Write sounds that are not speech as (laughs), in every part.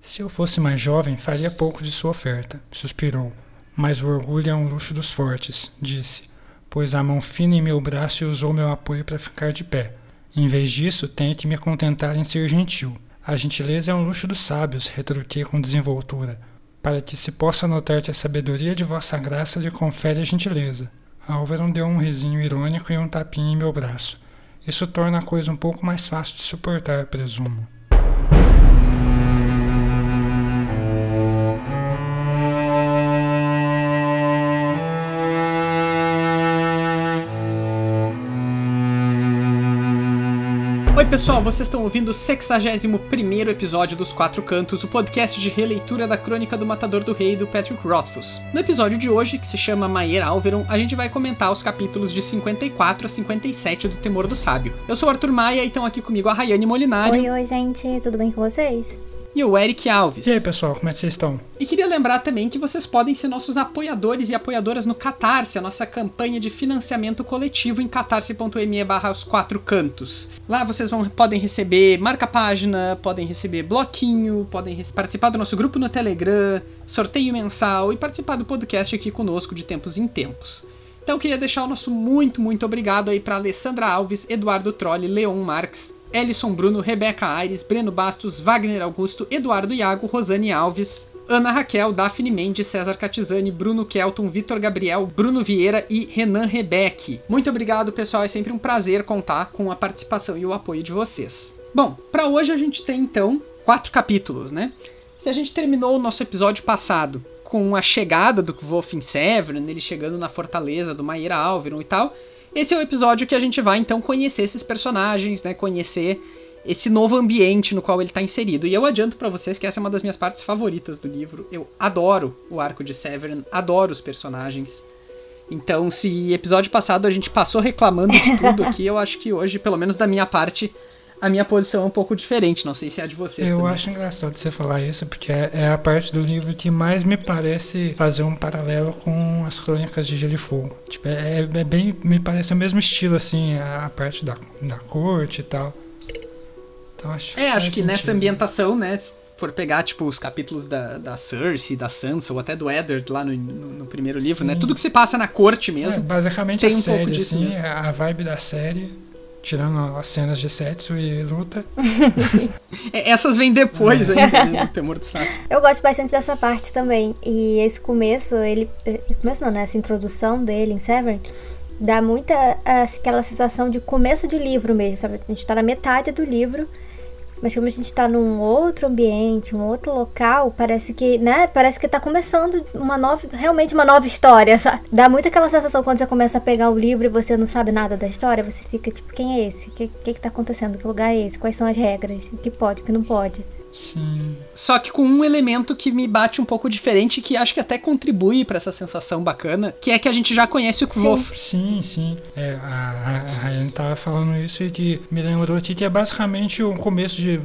Se eu fosse mais jovem, faria pouco de sua oferta, suspirou. Mas o orgulho é um luxo dos fortes, disse, pôs a mão fina em meu braço e usou meu apoio para ficar de pé. Em vez disso, tenho que me contentar em ser gentil. A gentileza é um luxo dos sábios, retruquei com desenvoltura, para que se possa notar que a sabedoria de vossa graça lhe confere a gentileza. Álvaro deu um risinho irônico e um tapinha em meu braço. Isso torna a coisa um pouco mais fácil de suportar, presumo. Pessoal, vocês estão ouvindo o 61 episódio dos Quatro Cantos, o podcast de releitura da Crônica do Matador do Rei do Patrick Rothfuss. No episódio de hoje, que se chama Maier Alveron, a gente vai comentar os capítulos de 54 a 57 do Temor do Sábio. Eu sou Arthur Maia e estão aqui comigo a Rayane Molinari. Oi, oi, gente, tudo bem com vocês? E o Eric Alves. E aí, pessoal, como é que vocês estão? E queria lembrar também que vocês podem ser nossos apoiadores e apoiadoras no Catarse, a nossa campanha de financiamento coletivo em catarse.me barra os quatro cantos. Lá vocês vão, podem receber marca-página, podem receber bloquinho, podem participar do nosso grupo no Telegram, sorteio mensal e participar do podcast aqui conosco de tempos em tempos. Então queria deixar o nosso muito, muito obrigado aí para Alessandra Alves, Eduardo Trolli, Leon Marques, Ellison Bruno, Rebeca Aires, Breno Bastos, Wagner Augusto, Eduardo Iago, Rosane Alves, Ana Raquel, Daphne Mendes, César Catizani, Bruno Kelton, Vitor Gabriel, Bruno Vieira e Renan Rebeck. Muito obrigado, pessoal. É sempre um prazer contar com a participação e o apoio de vocês. Bom, para hoje a gente tem então quatro capítulos, né? Se a gente terminou o nosso episódio passado com a chegada do Wolf Severn, ele chegando na fortaleza do Maíra Alveron e tal, esse é o episódio que a gente vai então conhecer esses personagens, né? Conhecer esse novo ambiente no qual ele está inserido. E eu adianto para vocês que essa é uma das minhas partes favoritas do livro. Eu adoro o arco de Severn, adoro os personagens. Então, se episódio passado a gente passou reclamando de tudo (laughs) aqui, eu acho que hoje, pelo menos da minha parte, a minha posição é um pouco diferente. Não sei se é a de vocês. Eu também. acho engraçado você falar isso, porque é, é, a parte do livro que mais me parece fazer um paralelo com as crônicas de Gelo e Fogo. Tipo, é, é bem. Me parece o mesmo estilo, assim, a parte da, da corte e tal. Então acho É, acho que sentido. nessa ambientação, né? Se for pegar, tipo, os capítulos da, da Cersei, da Sansa, ou até do Eddard lá no, no, no primeiro livro, né? Sim. né? Tudo que se passa na corte mesmo. É, basicamente tem a um série, pouco disso assim, mesmo. a vibe da série Tirando as cenas de Setsu e luta. (laughs) É, essas vêm depois é. ainda, né? Temor do Saco. (laughs) Eu gosto bastante dessa parte também. E esse começo, ele. Começo não, né? Essa introdução dele em Severn dá muita aquela sensação de começo de livro mesmo, sabe? A gente tá na metade do livro mas como a gente está num outro ambiente, um outro local, parece que, né? Parece que tá começando uma nova, realmente uma nova história, (laughs) sabe? Dá muito aquela sensação quando você começa a pegar o livro e você não sabe nada da história, você fica tipo, quem é esse? O que, que, que tá acontecendo? Que lugar é esse? Quais são as regras? O que pode, o que não pode? Sim. Só que com um elemento que me bate um pouco diferente, que acho que até contribui para essa sensação bacana, que é que a gente já conhece o Kvof. Sim, sim. É, a, a Ryan tava falando isso e que me lembrou aqui que é basicamente o começo de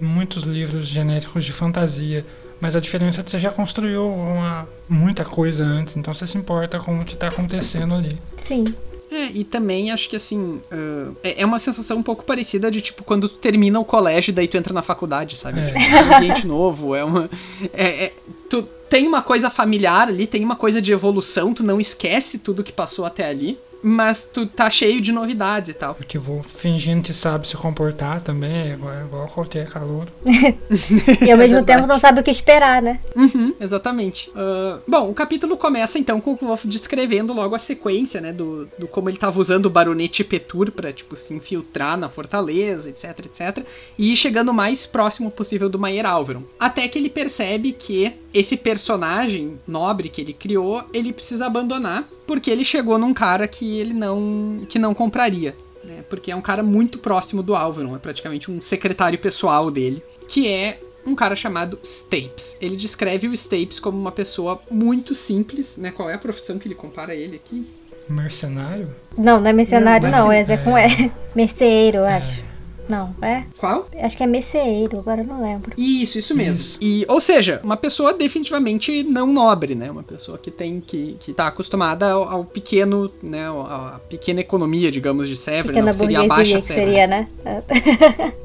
muitos livros genéricos de fantasia. Mas a diferença é que você já construiu uma, muita coisa antes, então você se importa com o que está acontecendo ali. Sim. É, e também acho que assim, uh, é uma sensação um pouco parecida de tipo quando tu termina o colégio e daí tu entra na faculdade, sabe? É, tipo, é um ambiente novo, é uma. É, é, tu tem uma coisa familiar ali, tem uma coisa de evolução, tu não esquece tudo que passou até ali mas tu tá cheio de novidades e tal. Porque vou fingindo que sabe se comportar também, é igual, é igual qualquer calor. (laughs) e ao mesmo é tempo não sabe o que esperar, né? Uhum, exatamente. Uh, bom, o capítulo começa então com o Wolf descrevendo logo a sequência, né, do, do como ele tava usando o baronete Petur pra, tipo, se infiltrar na fortaleza, etc, etc, e chegando o mais próximo possível do Maier Alveron. Até que ele percebe que esse personagem nobre que ele criou, ele precisa abandonar porque ele chegou num cara que ele não que não compraria, né? Porque é um cara muito próximo do Alveron, é praticamente um secretário pessoal dele, que é um cara chamado Stapes. Ele descreve o Stapes como uma pessoa muito simples, né? Qual é a profissão que ele compara ele aqui? Mercenário? Não, não é mercenário não, não é, é com E. (laughs) Merceeiro, eu é. acho. Não, é? Qual? Acho que é meceeiro, agora não lembro. Isso, isso mesmo. Isso. E, ou seja, uma pessoa definitivamente não nobre, né? Uma pessoa que tem que, que tá acostumada ao, ao pequeno, né? A pequena economia, digamos, de Severn, pequena não, seria a baixa que seria, né?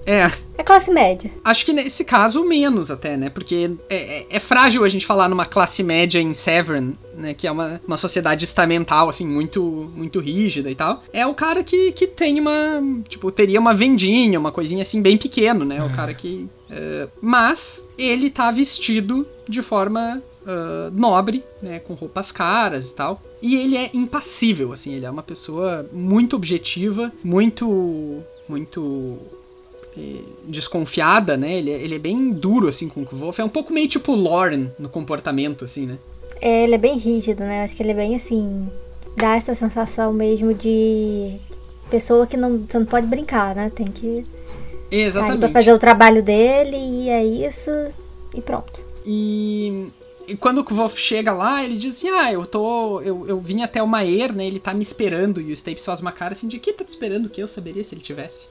é. (laughs) É classe média. Acho que nesse caso, menos até, né? Porque é, é, é frágil a gente falar numa classe média em Severn, né? Que é uma, uma sociedade estamental, assim, muito, muito rígida e tal. É o cara que, que tem uma. Tipo, teria uma vendinha, uma coisinha assim, bem pequeno, né? O cara que. Uh, mas ele tá vestido de forma uh, nobre, né? Com roupas caras e tal. E ele é impassível, assim, ele é uma pessoa muito objetiva, muito. muito desconfiada, né? Ele é, ele é bem duro, assim, com o Wolf. É um pouco meio tipo Lauren no comportamento, assim, né? É, ele é bem rígido, né? Acho que ele é bem, assim... Dá essa sensação mesmo de... Pessoa que não, você não pode brincar, né? Tem que... Exatamente. Pra fazer o trabalho dele e é isso e pronto. E e quando o Wolf chega lá, ele diz assim: Ah, eu tô. Eu, eu vim até o Maer, né? Ele tá me esperando. E o Stapes faz uma cara assim de que tá te esperando que eu saberia se ele tivesse.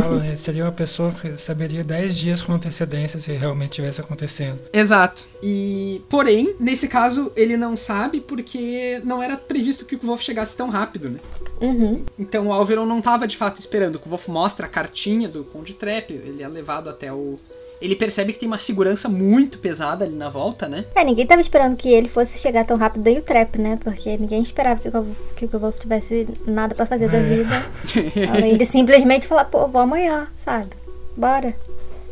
Falo, né, seria uma pessoa que saberia 10 dias com antecedência se realmente tivesse acontecendo. Exato. E. Porém, nesse caso, ele não sabe porque não era previsto que o Wolf chegasse tão rápido, né? Uhum. Então o Alveron não tava de fato esperando. O Wolf mostra a cartinha do Conde Trap, ele é levado até o ele percebe que tem uma segurança muito pesada ali na volta, né? É, ninguém tava esperando que ele fosse chegar tão rápido daí o trap, né? Porque ninguém esperava que o, que o Wolf tivesse nada para fazer é. da vida. (laughs) além de simplesmente falar, pô, vou amanhã, sabe? Bora.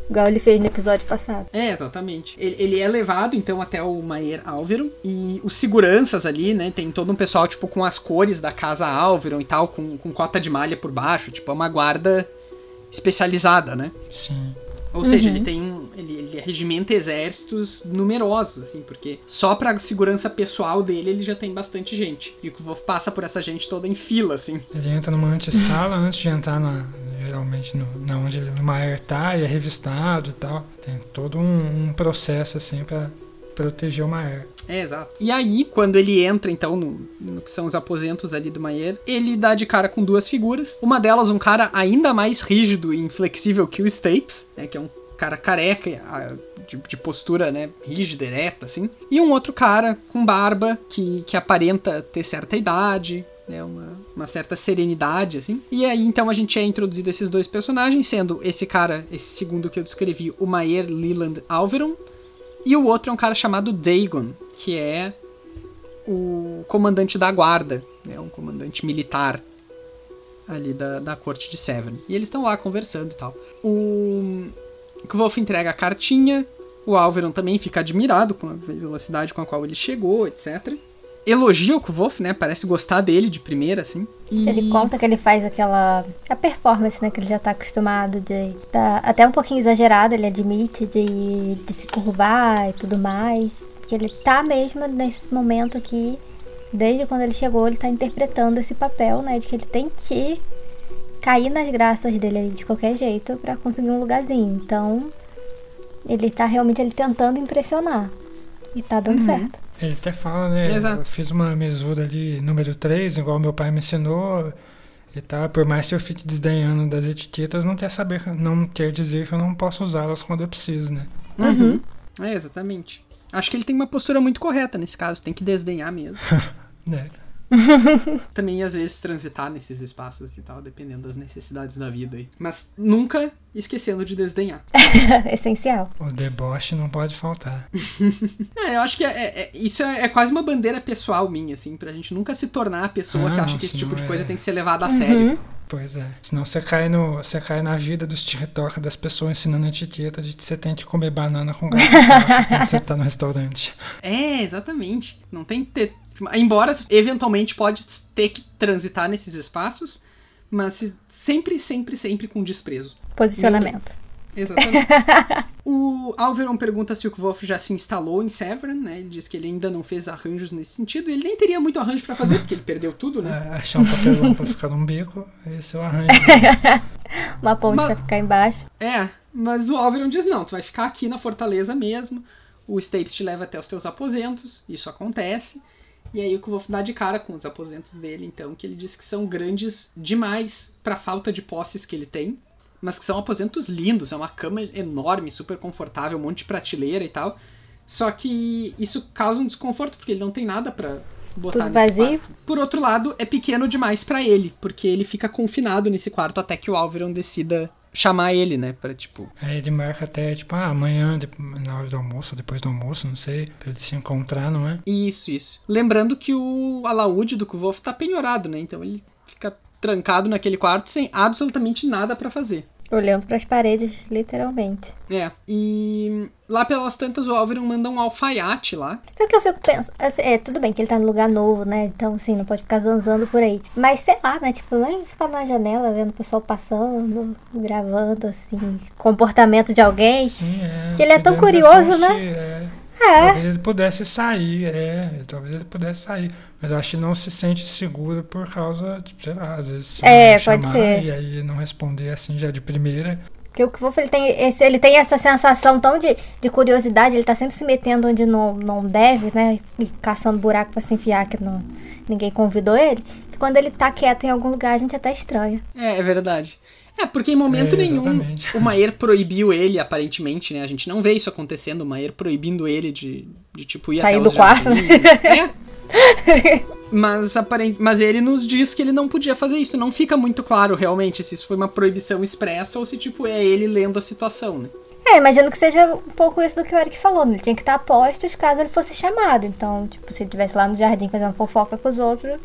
Igual ele fez no episódio passado. É, exatamente. Ele, ele é levado, então, até o Maier Alveron. E os seguranças ali, né? Tem todo um pessoal, tipo, com as cores da casa Alveron e tal, com, com cota de malha por baixo. Tipo, é uma guarda especializada, né? Sim. Ou uhum. seja, ele tem um. Ele, ele regimenta exércitos numerosos, assim, porque só pra segurança pessoal dele ele já tem bastante gente. E o Kvolf passa por essa gente toda em fila, assim. Ele entra numa antessala (laughs) antes de entrar na. Geralmente no, na onde ele, o Maier tá e é revistado e tal. Tem todo um, um processo assim para proteger o Maier. É, exato. E aí, quando ele entra, então, no, no, que são os aposentos ali do Maier, ele dá de cara com duas figuras. Uma delas, um cara ainda mais rígido e inflexível que o Stapes, né, que é um cara careca, de, de, postura, né, rígida, ereta, assim. E um outro cara com barba, que, que aparenta ter certa idade, né, uma, uma certa serenidade, assim. E aí, então, a gente é introduzido esses dois personagens, sendo esse cara, esse segundo que eu descrevi, o Maier Leland Alveron, e o outro é um cara chamado Dagon, que é o comandante da guarda, né, um comandante militar ali da, da corte de Severn. E eles estão lá conversando e tal. O Kvolf entrega a cartinha, o Alveron também fica admirado com a velocidade com a qual ele chegou, etc. Elogia o Kvolf, né? Parece gostar dele de primeira, assim. E... Ele conta que ele faz aquela. a performance, né? Que ele já tá acostumado de. Tá até um pouquinho exagerado, ele admite, de, de se curvar e tudo mais que ele tá mesmo nesse momento aqui, desde quando ele chegou, ele tá interpretando esse papel, né, de que ele tem que cair nas graças dele de qualquer jeito para conseguir um lugarzinho. Então, ele tá realmente ele tentando impressionar. E tá dando uhum. certo. Ele até fala, né? Exato. Eu fiz uma mesura ali, número 3, igual meu pai me ensinou. E tá, por mais que eu fique desdenhando das etiquetas, não quer saber, não quer dizer que eu não posso usá-las quando eu preciso, né? Uhum. É, exatamente. Acho que ele tem uma postura muito correta nesse caso, tem que desdenhar mesmo. (laughs) é. (laughs) Também às vezes transitar nesses espaços e tal, dependendo das necessidades da vida aí. Mas nunca esquecendo de desdenhar. (laughs) Essencial. O deboche não pode faltar. (laughs) é, eu acho que é, é, é isso é, é, quase uma bandeira pessoal minha, assim, pra gente nunca se tornar a pessoa ah, que acha que esse tipo de coisa é. tem que ser levada a uhum. sério. Pois é. Senão você cai, no, você cai na vida dos TikTok das pessoas ensinando a etiqueta de que você tem que comer banana com gato quando você tá no restaurante. É, exatamente. Não tem que ter. Embora eventualmente pode ter que transitar nesses espaços, mas sempre, sempre, sempre com desprezo. Posicionamento. Exatamente. (laughs) o Alveron pergunta se o Kvolf já se instalou em Severn, né? Ele diz que ele ainda não fez arranjos nesse sentido. Ele nem teria muito arranjo para fazer, porque ele perdeu tudo, né? É, achar um papelão pra ficar num beco, esse é o arranjo. (laughs) Uma ponte mas, pra ficar embaixo. É, mas o Alveron diz, não, tu vai ficar aqui na fortaleza mesmo. O Stapes te leva até os teus aposentos, isso acontece. E aí o Kvolf dá de cara com os aposentos dele, então, que ele diz que são grandes demais pra falta de posses que ele tem mas que são aposentos lindos, é uma cama enorme, super confortável, um monte de prateleira e tal. Só que isso causa um desconforto, porque ele não tem nada para botar Tudo nesse vazio. quarto. Por outro lado, é pequeno demais para ele, porque ele fica confinado nesse quarto até que o Alveron decida chamar ele, né? Pra, tipo. Aí ele marca até, tipo, ah, amanhã, na hora do almoço, depois do almoço, não sei, pra ele se encontrar, não é? Isso, isso. Lembrando que o alaúde do Kvolf tá penhorado, né? Então ele fica trancado naquele quarto sem absolutamente nada para fazer. Olhando para as paredes, literalmente. É. E lá pelas tantas o Álvaro manda um alfaiate lá. Sabe o que eu fico pensando? Assim, é, tudo bem que ele tá no lugar novo, né? Então, assim, não pode ficar zanzando por aí. Mas sei lá, né? Tipo, vai ficar na janela vendo o pessoal passando, gravando, assim, comportamento de alguém. Sim, é. Que ele é tão curioso, né? É. É. Talvez ele pudesse sair, é. Talvez ele pudesse sair. Mas eu acho que não se sente seguro por causa, de, sei lá, às vezes. É, pode ser. E aí não responder assim já de primeira. Porque o Kvolf, ele tem, esse, ele tem essa sensação tão de, de curiosidade, ele tá sempre se metendo onde não, não deve, né? E caçando buraco pra se enfiar que não, ninguém convidou ele. Que quando ele tá quieto em algum lugar, a gente até estranha. É, é verdade. É, porque em momento É, nenhum o Maier proibiu ele, aparentemente, né? A gente não vê isso acontecendo, o Maier proibindo ele de, de tipo, ir Sair até do quarto, né? É. (laughs) Mas, aparent... Mas ele nos diz que ele não podia fazer isso. Não fica muito claro, realmente, se isso foi uma proibição expressa ou se, tipo, é ele lendo a situação, né? É, imagino que seja um pouco isso do que o Eric falou. né? Ele tinha que estar a postos caso ele fosse chamado. Então, tipo, se ele estivesse lá no jardim fazendo fofoca com os outros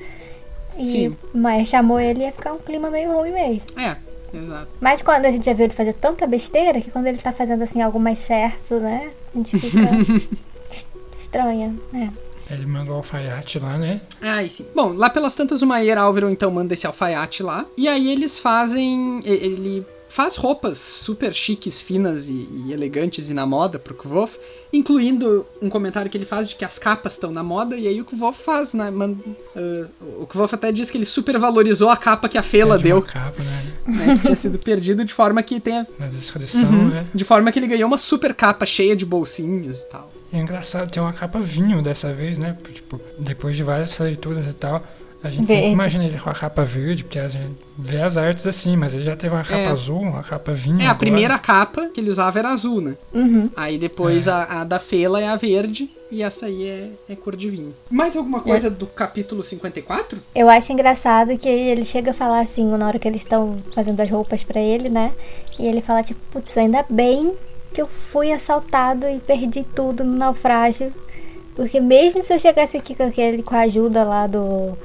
e Sim. Maia chamou ele, ia ficar um clima meio ruim mesmo. É, exato. Mas quando a gente já viu ele fazer tanta besteira, que quando ele tá fazendo assim algo mais certo, né? A gente fica (laughs) est- estranha, né? Ele mandou o alfaiate lá, né? Ai, sim. Bom, lá pelas tantas o Maier Álvaro então manda esse alfaiate lá. E aí eles fazem. Ele faz roupas super chiques, finas e, e elegantes e na moda pro Kvolf, incluindo um comentário que ele faz de que as capas estão na moda, e aí o Kvolf faz, né? man- ah, o Kvolf até diz que ele super valorizou a capa que a Fela de deu, capa, né? né, que tinha sido perdido, de forma que tenha. Na descrição, Uhum. né? De forma que ele ganhou uma super capa cheia de bolsinhos e tal. E é engraçado, tem uma capa vinho dessa vez, né? Tipo, depois de várias leituras e tal, a gente Verde. sempre imagina ele com a capa verde, porque a gente vê as artes assim, mas ele já teve uma capa É. azul, uma capa vinho. É, a agora. primeira capa que ele usava era azul, né? Uhum. Aí depois a, a da Fela é a verde e essa aí é, é cor de vinho. Mais alguma coisa do capítulo 54? Eu acho engraçado que ele chega a falar assim, na hora que eles estão fazendo as roupas pra ele, né? E ele fala tipo, putz, ainda bem que eu fui assaltado e perdi tudo no naufrágio. Porque mesmo se eu chegasse aqui com aquele, com a ajuda lá do.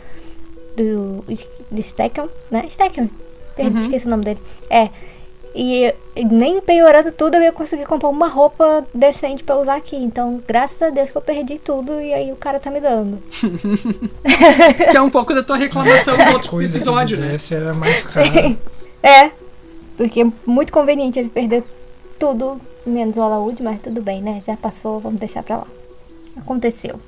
do. do Steckham, né? Steckham. Perdi, esqueci o nome dele. É. E nem piorando tudo, eu ia conseguir comprar uma roupa decente pra usar aqui. Então, graças a Deus que eu perdi tudo e aí o cara tá me dando. (laughs) Que é um pouco da tua reclamação do outro (laughs) Coisa episódio, né? desse era mais caro. Sim. É. Porque é muito conveniente ele perder tudo, menos o alaúde, mas tudo bem, né? Já passou, vamos deixar pra lá. Aconteceu.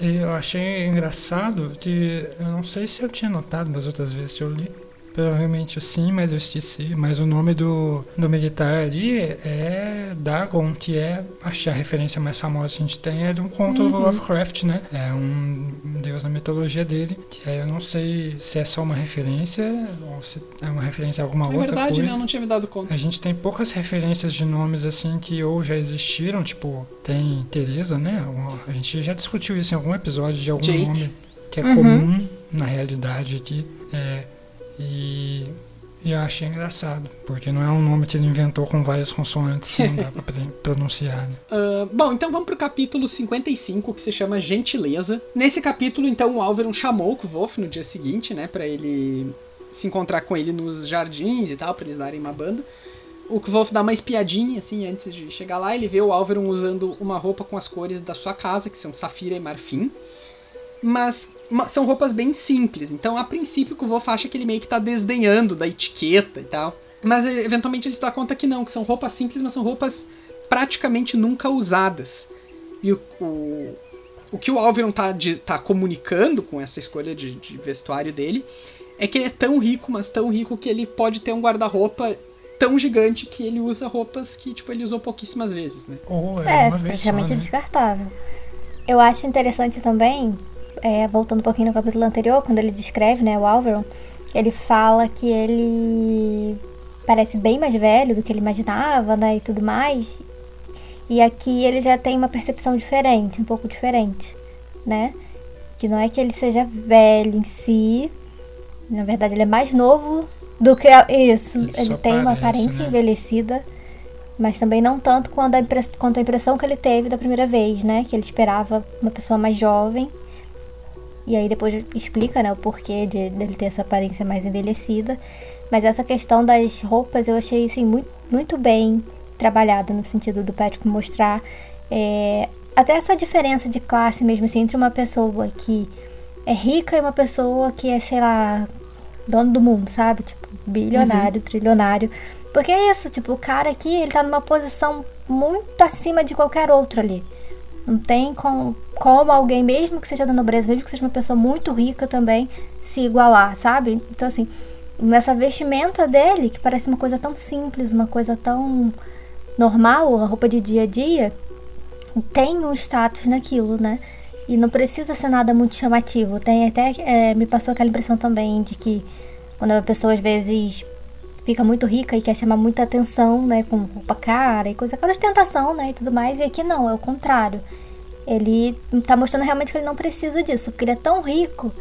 E eu achei engraçado que eu não sei se eu tinha notado das outras vezes que eu li. Provavelmente sim, mas eu esqueci. Mas o nome do, do militar ali é Dagon, que é, acho que a referência mais famosa que a gente tem é de um conto Uhum. do Lovecraft, né? É um deus da mitologia dele. Que aí eu não sei se é só uma referência ou se é uma referência a alguma É outra verdade, coisa. né? Eu não tinha me dado conta. A gente tem poucas referências de nomes assim que ou já existiram, tipo, tem Teresa, né? A gente já discutiu isso em algum episódio de algum Jake. nome que é Uhum. comum na realidade aqui. É, e, e eu achei engraçado, porque não é um nome que ele inventou com várias consoantes que não dá pra (laughs) pronunciar, né? Ah, bom, então vamos pro capítulo 55, que se chama Gentileza. Nesse capítulo, então, o Alveron chamou o Kvolf no dia seguinte, né? Pra ele se encontrar com ele nos jardins e tal, pra eles darem uma banda. O Kvolf dá uma espiadinha, assim, antes de chegar lá. Ele vê o Alveron usando uma roupa com as cores da sua casa, que são safira e marfim. Mas ma- são roupas bem simples. Então, a princípio, o Kvolf acha que ele meio que tá desdenhando da etiqueta e tal. Mas, e- eventualmente, ele se dá conta que não, que são roupas simples, mas são roupas praticamente nunca usadas. E o, o, o que o Alveron tá, de- tá comunicando com essa escolha de, de vestuário dele é que ele é tão rico, mas tão rico que ele pode ter um guarda-roupa tão gigante que ele usa roupas que, tipo, ele usou pouquíssimas vezes, né? Ou é, É, uma vez só, praticamente né? descartável. Eu acho interessante também, é, voltando um pouquinho no capítulo anterior, quando ele descreve, né, o Alveron, ele fala que ele parece bem mais velho do que ele imaginava, né, e tudo mais. E aqui ele já tem uma percepção diferente, um pouco diferente, né? Que não é que ele seja velho em si, na verdade ele é mais novo Do que a- isso. Ele Ele, tem uma aparência né? envelhecida, mas também não tanto quanto a, quanto a impressão que ele teve da primeira vez, né? Que ele esperava uma pessoa mais jovem. E aí depois explica, né, o porquê de dele ter essa aparência mais envelhecida. Mas essa questão das roupas eu achei assim muito, muito bem trabalhada no sentido do Patrick mostrar é, até essa diferença de classe mesmo assim entre uma pessoa que é rica e uma pessoa que é, sei lá, dono do mundo, sabe? Tipo, bilionário, trilionário. Porque é isso, tipo, o cara aqui, ele tá numa posição muito acima de qualquer outro ali. Não tem com, como alguém, mesmo que seja da nobreza, mesmo que seja uma pessoa muito rica também, se igualar, sabe? Então, assim, nessa vestimenta dele, que parece uma coisa tão simples, uma coisa tão normal, a roupa de dia a dia, tem um status naquilo, né? E não precisa ser nada muito chamativo. Tem até. é, me passou aquela impressão também de que quando a pessoa às vezes fica muito rica e quer chamar muita atenção, né? Com roupa cara e coisa cara, ostentação, né? E tudo mais. E aqui não, é o contrário. Ele tá mostrando realmente que ele não precisa disso, porque ele é tão rico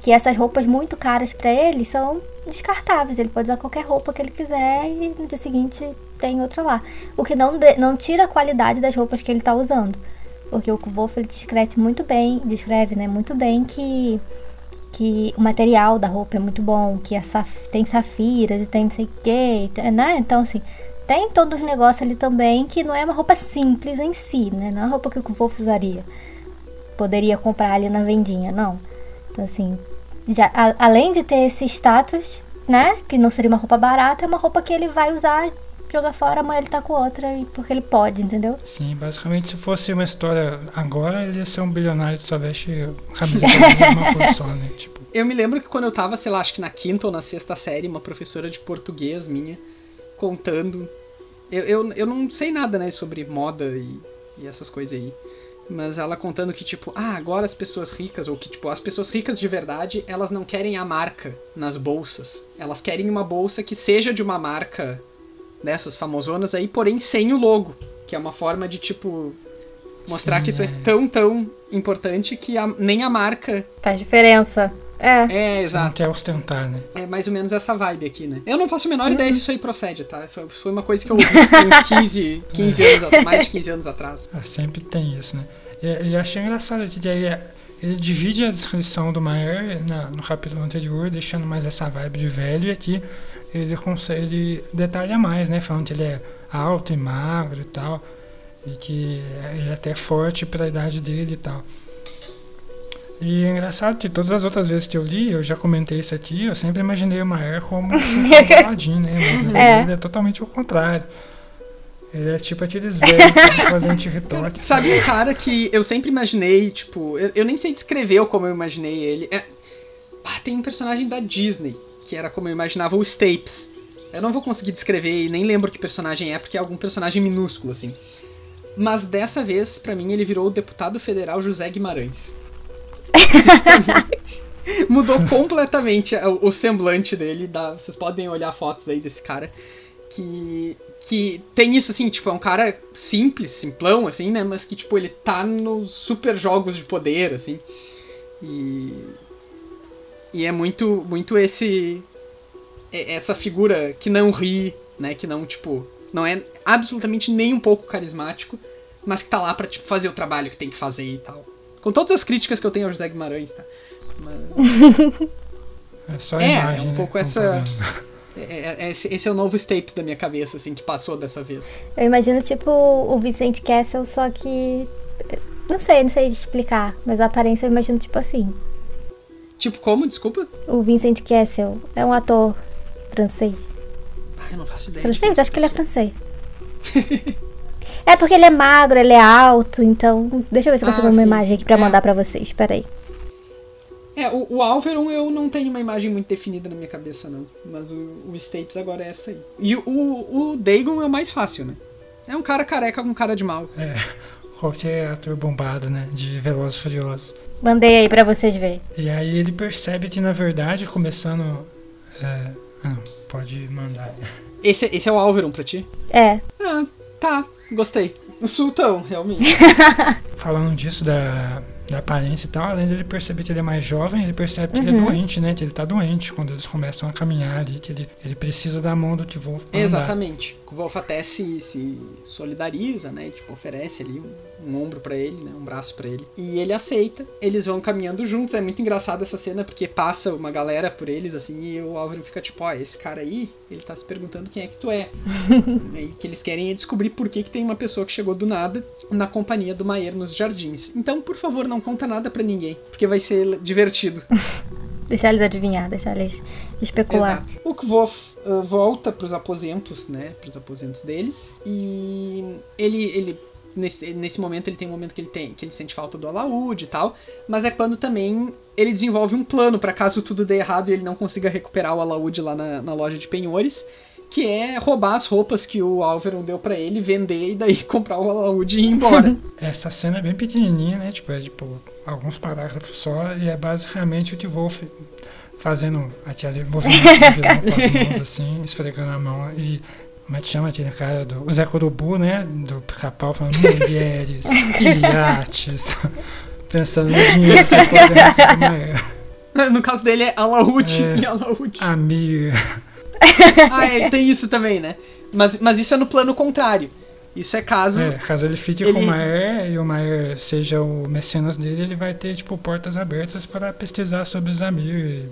que essas roupas muito caras pra ele são descartáveis. Ele pode usar qualquer roupa que ele quiser e no dia seguinte tem outra lá. O que não, não tira a qualidade das roupas que ele tá usando. Porque o Wolf ele descreve muito bem, descreve, né, muito bem que que o material da roupa é muito bom, que a saf- tem safiras e tem não sei o que, né? Então, assim, tem todos os negócios ali também que não é uma roupa simples em si, né? Não é uma roupa que o Wolf usaria. Poderia comprar ali na vendinha, não. Então, assim, já, a- além de ter esse status, né? Que não seria uma roupa barata, é uma roupa que ele vai usar, jogar fora, amanhã ele tá com outra, e porque ele pode, entendeu? Sim, basicamente se fosse uma história agora, ele ia ser um bilionário que só veste camiseta de uma (laughs) cor só, né? Tipo, Eu me lembro que quando eu tava, sei lá, acho que na quinta ou na sexta série, uma professora de português minha contando. Eu, eu, eu não sei nada, né, sobre moda e, e essas coisas aí. Mas ela contando que, tipo, ah, agora as pessoas ricas, ou que, tipo, as pessoas ricas de verdade, elas não querem a marca nas bolsas. Elas querem uma bolsa que seja de uma marca dessas famosonas aí, porém sem o logo. Que é uma forma de, tipo, mostrar Sim, que tu é é. tão, tão importante que a- nem a marca. Faz diferença. É. É, você não exato. quer ostentar, né? É mais ou menos essa vibe aqui, né? Eu não faço a menor ideia se isso aí procede, tá? Foi, foi uma coisa que eu ouvi uns (laughs) 15, 15 anos, at- mais de 15 anos atrás. Ah, Sempre tem isso, né? E, e eu achei engraçado que daí é- ele divide a descrição do Maer na- no capítulo anterior, deixando mais essa vibe de velho, e aqui ele consegue ele detalha mais, né? Falando que ele é alto e magro e tal, e que ele é até forte pra idade dele e tal. E é engraçado que todas as outras vezes que eu li, eu já comentei isso aqui, eu sempre imaginei o Maer como um (laughs) paladino, né? Mas na É. verdade é totalmente o contrário. Ele é tipo aqueles velhos fazem (laughs) TikTok. Sabe um cara que eu sempre imaginei, tipo, eu, eu nem sei descrever como eu imaginei ele. É, ah, tem um personagem da Disney, que era como eu imaginava o Stapes. Eu não vou conseguir descrever e nem lembro que personagem é, porque é algum personagem minúsculo, assim. Mas dessa vez, pra mim, ele virou o deputado federal José Guimarães. (laughs) Mudou completamente o, semblante dele. Dá, vocês podem olhar fotos aí desse cara. Que, que tem isso, assim, tipo, é um cara simples, simplão, assim, né? Mas que, tipo, ele tá nos super jogos de poder, assim. E. E é muito, muito esse. Essa figura que não ri, né? Que não, tipo. Não é absolutamente nem um pouco carismático, mas que tá lá pra, tipo, fazer o trabalho que tem que fazer e tal. Com todas as críticas que eu tenho ao José Guimarães, tá? Mas- (laughs) É só a É, imagem, é um né, pouco comparando. essa- (laughs) é- é- esse, esse é o novo Stapes da minha cabeça, assim, que passou dessa vez. Eu imagino tipo o Vicente Kessel, só que. Não sei, não sei explicar, mas a aparência eu imagino tipo assim. Tipo, como? Desculpa? O Vincent Kessel é um ator francês. Ah, eu não faço ideia. de Francês? é Acho que ele é francês. (laughs) é porque ele é magro, ele é alto, então. Deixa eu ver se eu Ah, consigo uma sim. imagem aqui pra É. mandar pra vocês. Peraí. É, o, o Alveron eu não tenho uma imagem muito definida na minha cabeça, não. Mas o, o Stapes agora é essa aí. E o, o Dagon é o mais fácil, né? É um cara careca com cara de mal. É, qualquer ator bombado, né? De Velozes e Furiosos. Mandei aí pra vocês verem. E aí ele percebe que, na verdade, começando... É, ah, pode mandar. Esse, esse é o Alveron pra ti? É. Ah, tá. Gostei. O Sultão, realmente. (laughs) Falando disso da, da aparência e tal, além dele perceber que ele é mais jovem, ele percebe que ele é Uhum. doente, né? Que ele tá doente quando eles começam a caminhar ali, que ele, ele precisa da mão do Tvolf pra andar. Exatamente. O Wolf até se, se solidariza, né? Tipo, oferece ali um, um ombro pra ele, né? Um braço pra ele. E ele aceita. Eles vão caminhando juntos. É muito engraçado essa cena porque passa uma galera por eles, assim, e o Álvaro fica tipo, ó, esse cara aí, ele tá se perguntando quem é que tu é. (laughs) e que eles querem é descobrir por que, que tem uma pessoa que chegou do nada na companhia do Maier nos jardins. Então, por favor, não conta nada pra ninguém, porque vai ser divertido. (laughs) Deixar eles adivinhar, deixar eles especular. Exato. O Kvof uh, volta pros aposentos, né? Pros aposentos dele. E ele. ele nesse, nesse momento ele tem um momento que ele tem que ele sente falta do alaúde e tal. Mas é quando também ele desenvolve um plano pra caso tudo dê errado e ele não consiga recuperar o alaúde lá na, na loja de penhores. Que é roubar as roupas que o Alveron deu pra ele, vender e daí (laughs) comprar o alaúde e ir embora. Essa cena é bem pequenininha, né? Tipo, é tipo alguns parágrafos só e é basicamente o Tvolf fazendo aquele movimento do (laughs) vilão com as mãos assim, esfregando a mão e como é que chama aquele cara do o Zé Corubu, né? Do pica-pau falando mulheres, (laughs) iates, (laughs) pensando no dinheiro que pode Maer. no caso dele é alaúde É. e (laughs) alaúde. Amir. Ah, é, tem isso também, né? Mas, mas isso é no plano contrário. Isso é caso. É, caso ele fique Ele- com o Maer e o Maer seja o mecenas dele, ele vai ter, tipo, portas abertas para pesquisar sobre os Amir e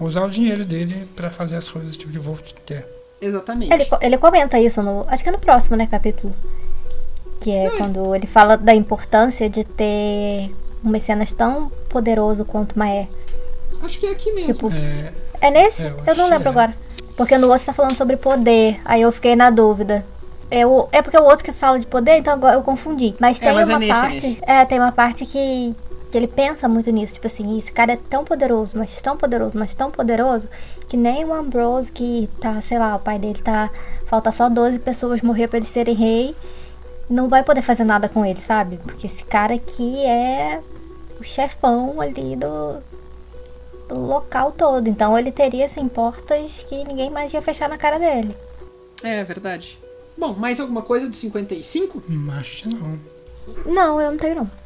usar o dinheiro dele para fazer as coisas tipo, que o Volt quer. Exatamente. Ele, ele comenta isso no. Acho que é no próximo, né, capítulo. Que é quando ele fala da importância de ter um mecenas tão poderoso quanto Maé. Acho que é aqui mesmo. Tipo, É, é nesse? É, eu eu, não lembro é. agora. Porque no outro tá falando sobre poder. Aí eu fiquei na dúvida. É, o, é porque o outro que fala de poder, então agora eu confundi. Mas É, tem mas é uma nesse, é parte. nesse. É, tem uma parte que, que ele pensa muito nisso. Tipo assim, esse cara é tão poderoso, mas tão poderoso, mas tão poderoso, que nem o Ambrose, que tá, sei lá, o pai dele tá. Falta só 12 pessoas morrer pra eles serem rei. Não vai poder fazer nada com ele, sabe? Porque esse cara aqui é o chefão ali do, do local todo. Então ele teria assim portas que ninguém mais ia fechar na cara dele. É verdade. Bom, mais alguma coisa do 55? hum, acho não. Não, eu não tenho não.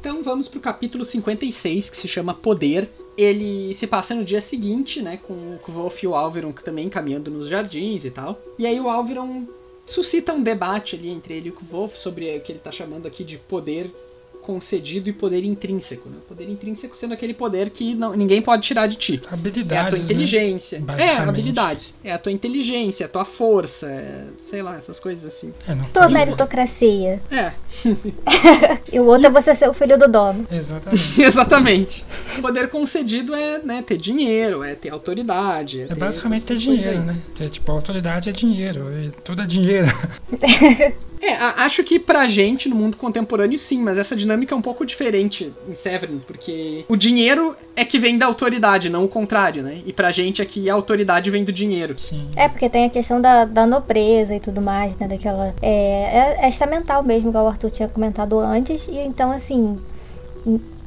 Então vamos pro capítulo 56, que se chama Poder. Ele se passa no dia seguinte, né, com o Kvolf e o Alveron também caminhando nos jardins e tal. E aí o Alveron suscita um debate ali entre ele e o Kvolf sobre o que ele tá chamando aqui de poder concedido e poder intrínseco, né? Poder intrínseco sendo aquele poder que não, ninguém pode tirar de ti. É a Habilidades, tua né? inteligência. é, Basicamente. habilidades. É a tua inteligência, a tua força, é, sei lá, essas coisas assim. É, pode- meritocracia. É, (laughs) E o outro é você ser o filho do dono. Exatamente. (laughs) exatamente. O poder concedido é né, ter dinheiro, é ter autoridade. É, É ter basicamente ter dinheiro, aí. né? Que, tipo, autoridade é dinheiro. E tudo é dinheiro. (laughs) É, a- acho que pra gente, no mundo contemporâneo, sim, mas essa dinâmica é um pouco diferente em Severin, porque o dinheiro é que vem da autoridade, não o contrário, né? E pra gente aqui a autoridade vem do dinheiro. Sim. É, porque tem a questão da, da nobreza e tudo mais, né? Daquela. É, é, é estamental mesmo, igual o Arthur tinha comentado antes. E então, assim.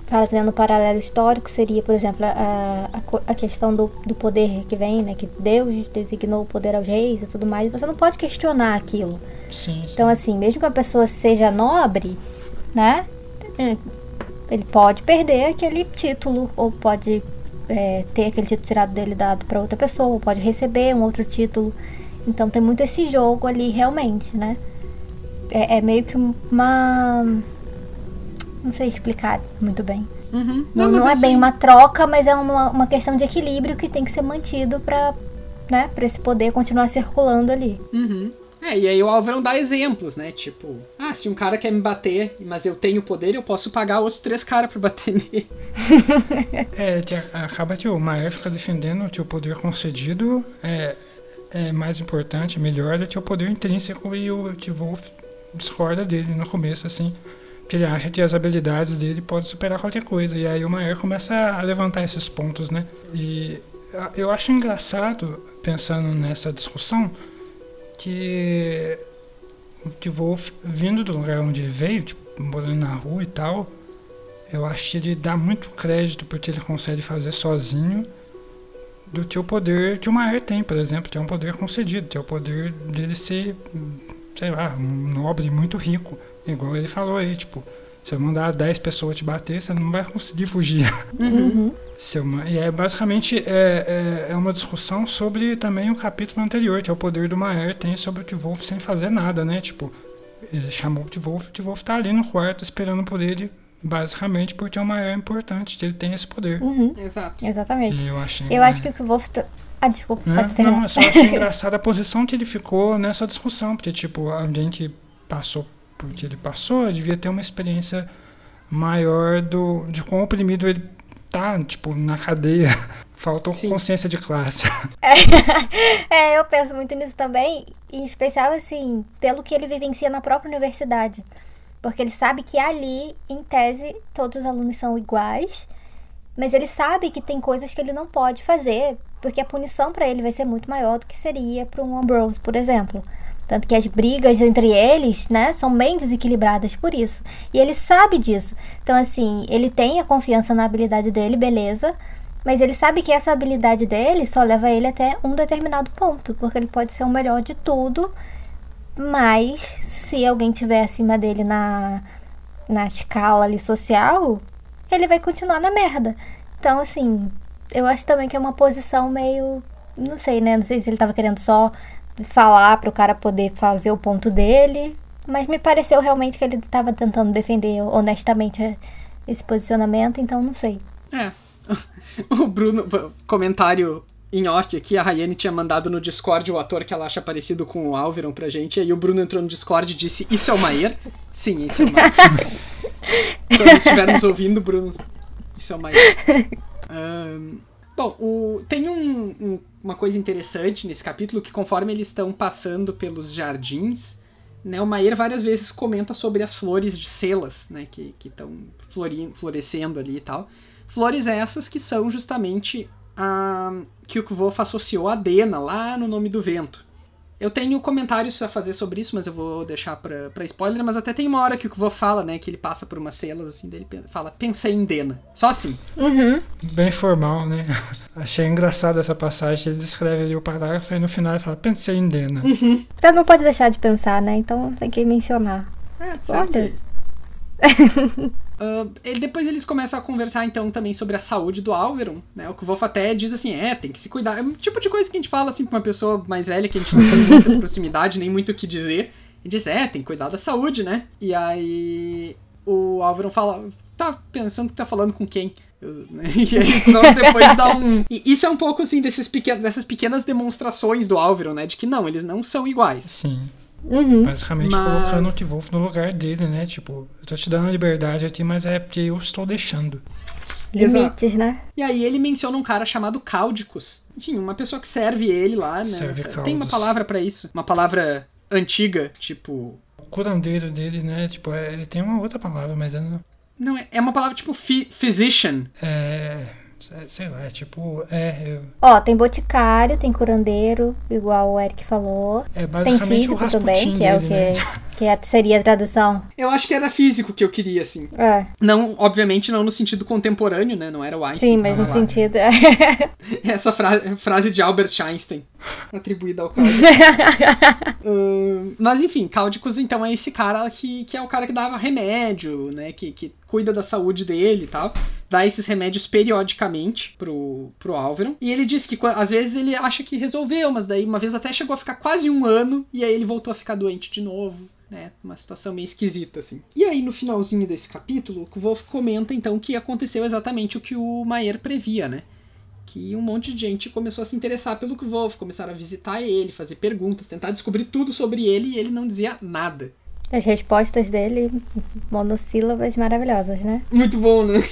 Fazendo um paralelo histórico, seria, por exemplo, a, a, a questão do, do poder que vem, né? Que Deus designou o poder aos reis e tudo mais. Você não pode questionar aquilo. Sim, sim. Então, assim, mesmo que a pessoa seja nobre, né? Ele pode perder aquele título, ou pode é, ter aquele título tirado dele dado para outra pessoa, ou pode receber um outro título. Então, tem muito esse jogo ali, realmente, né? É, é meio que uma. Não sei explicar muito bem. Uhum. Não, mas não é isso bem uma troca, mas é uma, uma questão de equilíbrio que tem que ser mantido para né, pra esse poder continuar circulando ali. Uhum. É, e aí o Alverão dá exemplos, né? Tipo, ah, se um cara quer me bater, mas eu tenho poder, eu posso pagar outros três caras pra bater (laughs) nele. É, que acaba que o Maer fica defendendo que o poder concedido é, é mais importante, melhor do que o poder intrínseco e o Tvolf discorda dele no começo, assim. Que ele acha que as habilidades dele podem superar qualquer coisa. E aí o Maer começa a levantar esses pontos, né? E eu acho engraçado, pensando nessa discussão, que o Tvolf, vindo do lugar onde ele veio, tipo, morando na rua e tal, eu acho que ele dá muito crédito porque ele consegue fazer sozinho do que o poder que o Maer tem, por exemplo, que é um poder concedido, que é o poder dele ser, sei lá, um nobre muito rico. Igual ele falou aí, tipo, Se eu mandar 10 pessoas te bater, você não vai conseguir fugir. Uhum. Se eu ma- e é basicamente é, é, é uma discussão sobre também o capítulo anterior, que é o poder do Maer tem sobre o T-Wolf sem fazer nada, né? Tipo, ele chamou o T-Wolf, o T-Wolf tá ali no quarto esperando por ele, basicamente porque o Maer é importante, que ele tem esse poder. Uhum. Exato. Exatamente. E eu achei. Eu acho que o que o Wolf. tá- Ah, desculpa, pode terminar. Não, eu só achei (laughs) engraçada a posição que ele ficou nessa discussão, porque, tipo, alguém que passou por que ele passou devia ter uma experiência maior do, de quão oprimido ele tá, tipo, na cadeia. (laughs) Faltou Sim. consciência de classe. (laughs) É, eu penso muito nisso também, em especial assim, pelo que ele vivencia na própria universidade. Porque ele sabe que ali, em tese, todos os alunos são iguais, mas ele sabe que tem coisas que ele não pode fazer, porque a punição pra ele vai ser muito maior do que seria para um Ambrose, por exemplo. Tanto que as brigas entre eles, né, são bem desequilibradas por isso. E ele sabe disso. Então, assim, ele tem a confiança na habilidade dele, beleza. Mas ele sabe que essa habilidade dele só leva ele até um determinado ponto, porque ele pode ser o melhor de tudo, mas se alguém tiver acima dele na, na escala ali social, ele vai continuar na merda. Então, assim, eu acho também que é uma posição meio. Não sei, né? Não sei se ele tava querendo só falar pro cara poder fazer o ponto dele, mas me pareceu realmente que ele tava tentando defender honestamente esse posicionamento, então não sei. É. (laughs) O Bruno, comentário em off aqui, a Rayane tinha mandado no Discord o ator que ela acha parecido com o Alveron pra gente, e aí o Bruno entrou no Discord e disse, isso é o Maier? Sim, isso é o Maier. (laughs) Quando estivermos ouvindo, Bruno, isso é o Maier. Ahn, (laughs) bom, o- tem um- um- uma coisa interessante nesse capítulo, que conforme eles estão passando pelos jardins, né, o Maier várias vezes comenta sobre as flores de celas, né, que estão florescendo ali e tal. Flores essas que são justamente a que o Kvolf associou a Dena lá no Nome do Vento. Eu tenho comentários a fazer sobre isso, mas eu vou deixar pra, pra spoiler, mas até tem uma hora que o Kvolf fala, né, que ele passa por umas celas, assim, dele fala, pensei em Dena. Só assim. Uhum. Bem formal, né? (laughs) Achei engraçado essa passagem. Ele descreve ali o parágrafo e no final ele fala: Pensei em Dena. Então não pode deixar de pensar, né? Então tem que mencionar. É, Olha. (laughs) certo. Ah, ele, depois eles começam a conversar então também sobre a saúde do Alveron, né? O que o Wolf até diz assim, é, tem que se cuidar. É um tipo de coisa que a gente fala assim pra uma pessoa mais velha que a gente não tem muita (laughs) proximidade, nem muito o que dizer. E diz, é, tem que cuidar da saúde, né? E aí o Alveron fala, tá pensando que tá falando com quem? Né? (laughs) E aí então, depois dá um. (laughs) E isso é um pouco assim desses pequen... dessas pequenas demonstrações do Alveron, né? De que não, eles não são iguais. Sim. Uhum. Basicamente Mas- colocando o T-Wolf no lugar dele, né? Tipo, eu tô te dando a liberdade aqui, mas é porque eu estou deixando. Exato. Limites, né? E aí ele menciona um cara chamado Cáudicos. Enfim, uma pessoa que serve ele lá, né? Serve Tem uma palavra pra isso. Uma palavra antiga, tipo. O curandeiro dele, né? Tipo, é, ele tem uma outra palavra, mas é, não- Não, é- é uma palavra tipo phy- physician. é. É, Sei lá, é tipo. É, eu- Ó, tem boticário, tem curandeiro, igual o Eric falou. é Tem basicamente o físico também, Rasputin que é o que, né? (laughs) que é- seria a tradução. Eu acho que era físico que eu queria, assim. É, Não, obviamente, não no sentido contemporâneo, né? Não era o Einstein. sim, mas no lá. sentido. (laughs) Essa fra- frase de Albert Einstein, atribuída ao Cáudicos. (laughs) Ahn, mas enfim, Cáudicos então é esse cara que, que é o cara que dava remédio, né? Que, que cuida da saúde dele e tal. Dá esses remédios periodicamente pro, pro Álvaro. E ele disse que às vezes ele acha que resolveu, mas daí uma vez até chegou a ficar quase um ano e aí ele voltou a ficar doente de novo. Né, uma situação meio esquisita, assim. E aí, no finalzinho desse capítulo, o Wolf comenta, então, que aconteceu exatamente o que o Maier previa, né? que um monte de gente começou a se interessar pelo Kvolf, começaram a visitar ele, fazer perguntas, tentar descobrir tudo sobre ele e ele não dizia nada. As respostas dele, monossílabas maravilhosas, né? Muito bom, né?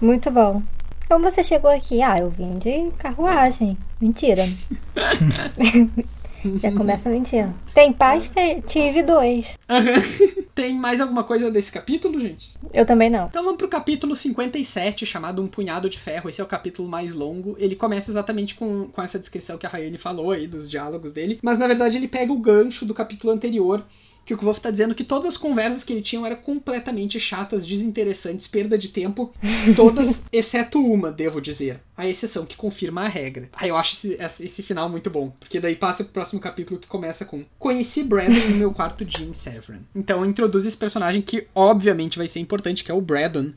Muito bom. Como você chegou aqui? Ah, eu vim de carruagem. Mentira. (laughs) Já começa mentindo. Tem paz? Tive dois. (laughs) Tem mais alguma coisa desse capítulo, gente? Eu também não. Então vamos pro capítulo 57, chamado Um Punhado de Ferro. Esse é o capítulo mais longo. Ele começa exatamente com, com essa descrição que a Rayane falou aí, dos diálogos dele. Mas na verdade ele pega o gancho do capítulo anterior, que o Kvolf tá dizendo que todas as conversas que ele tinha eram completamente chatas, desinteressantes, perda de tempo, (laughs) todas, exceto uma, devo dizer. A exceção que confirma a regra. Ah, eu acho esse, esse final muito bom, porque daí passa pro próximo capítulo que começa com Conheci Brandon no meu quarto em Severin. Então introduz esse personagem que obviamente vai ser importante, que é o Brandon,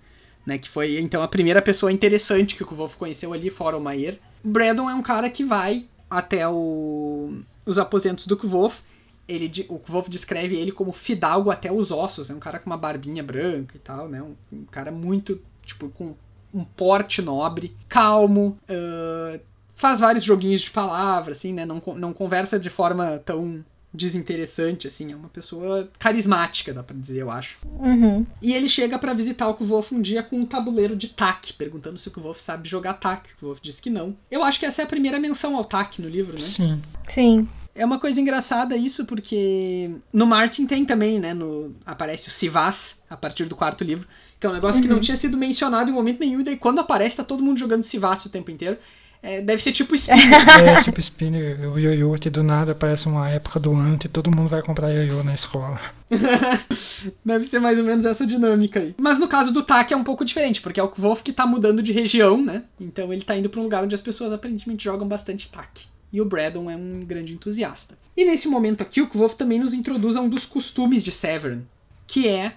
né, que foi então a primeira pessoa interessante que o Kvolf conheceu ali, fora o Maier. Brandon é um cara que vai até o, os aposentos do Kvolf ele, o Wolf descreve ele como fidalgo até os ossos, é um cara com uma barbinha branca e tal, né? Um, um cara muito, tipo, com um porte nobre, calmo, uh, faz vários joguinhos de palavras, assim, né? Não, não conversa de forma tão desinteressante, assim, é uma pessoa carismática, dá pra dizer, eu acho. Uhum. E ele chega para visitar o Kvolf um dia com um tabuleiro de tac, perguntando se o Kvolf sabe jogar tac. O Kvolf diz que não. Eu acho que essa é a primeira menção ao tac no livro, né? Sim. Sim. É uma coisa engraçada isso, porque no Martin tem também, né? No, aparece o Sivas a partir do quarto livro, que é um negócio uhum. que não uhum. tinha sido mencionado em momento nenhum, e daí quando aparece tá todo mundo jogando Sivas o tempo inteiro. É, deve ser tipo Spinner. (laughs) é, tipo Spinner, o ioiô que do nada aparece uma época do ano e todo mundo vai comprar ioiô na escola. (laughs) deve ser mais ou menos essa dinâmica aí. Mas no caso do Tak é um pouco diferente, porque é o Wolf que tá mudando de região, né? Então ele tá indo pra um lugar onde as pessoas aparentemente jogam bastante Tak e o Braddon é um grande entusiasta. E nesse momento aqui, o Kvolf também nos introduz a um dos costumes de Severn, que é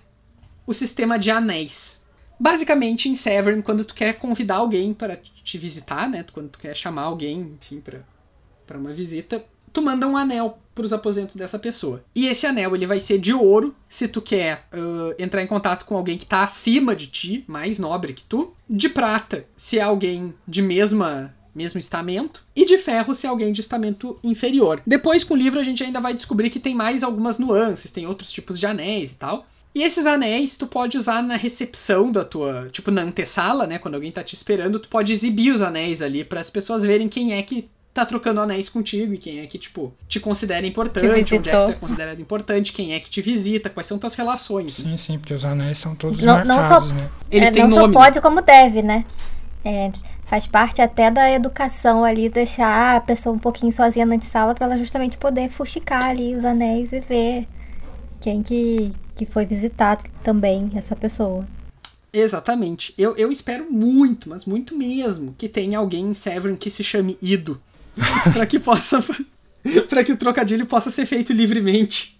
o sistema de anéis. Basicamente, em Severn, quando tu quer convidar alguém para te visitar, né, quando tu quer chamar alguém, enfim, para uma visita, tu manda um anel para os aposentos dessa pessoa. E esse anel ele vai ser de ouro se tu quer uh, entrar em contato com alguém que está acima de ti, mais nobre que tu. De prata se é alguém de mesma mesmo estamento, e de ferro se alguém de estamento inferior. Depois, com o livro, a gente ainda vai descobrir que tem mais algumas nuances, tem outros tipos de anéis e tal. E esses anéis tu pode usar na recepção da tua, tipo na antessala, né, quando alguém tá te esperando, tu pode exibir os anéis ali para as pessoas verem quem é que tá trocando anéis contigo e quem é que, tipo, te considera importante, onde é que tu é considerado importante, quem é que te visita, quais são tuas relações. Sim, sim, porque os anéis são todos não, marcados, não só, né? Eles é, têm não nome. Só pode como deve, né? É, Faz parte até da educação ali, deixar a pessoa um pouquinho sozinha na sala para ela justamente poder fuxicar ali os anéis e ver quem que, que foi visitar também essa pessoa. Exatamente. Eu, eu espero muito, mas muito mesmo, que tenha alguém em Severin que se chame Ido. (laughs) para que possa. para que o trocadilho possa ser feito livremente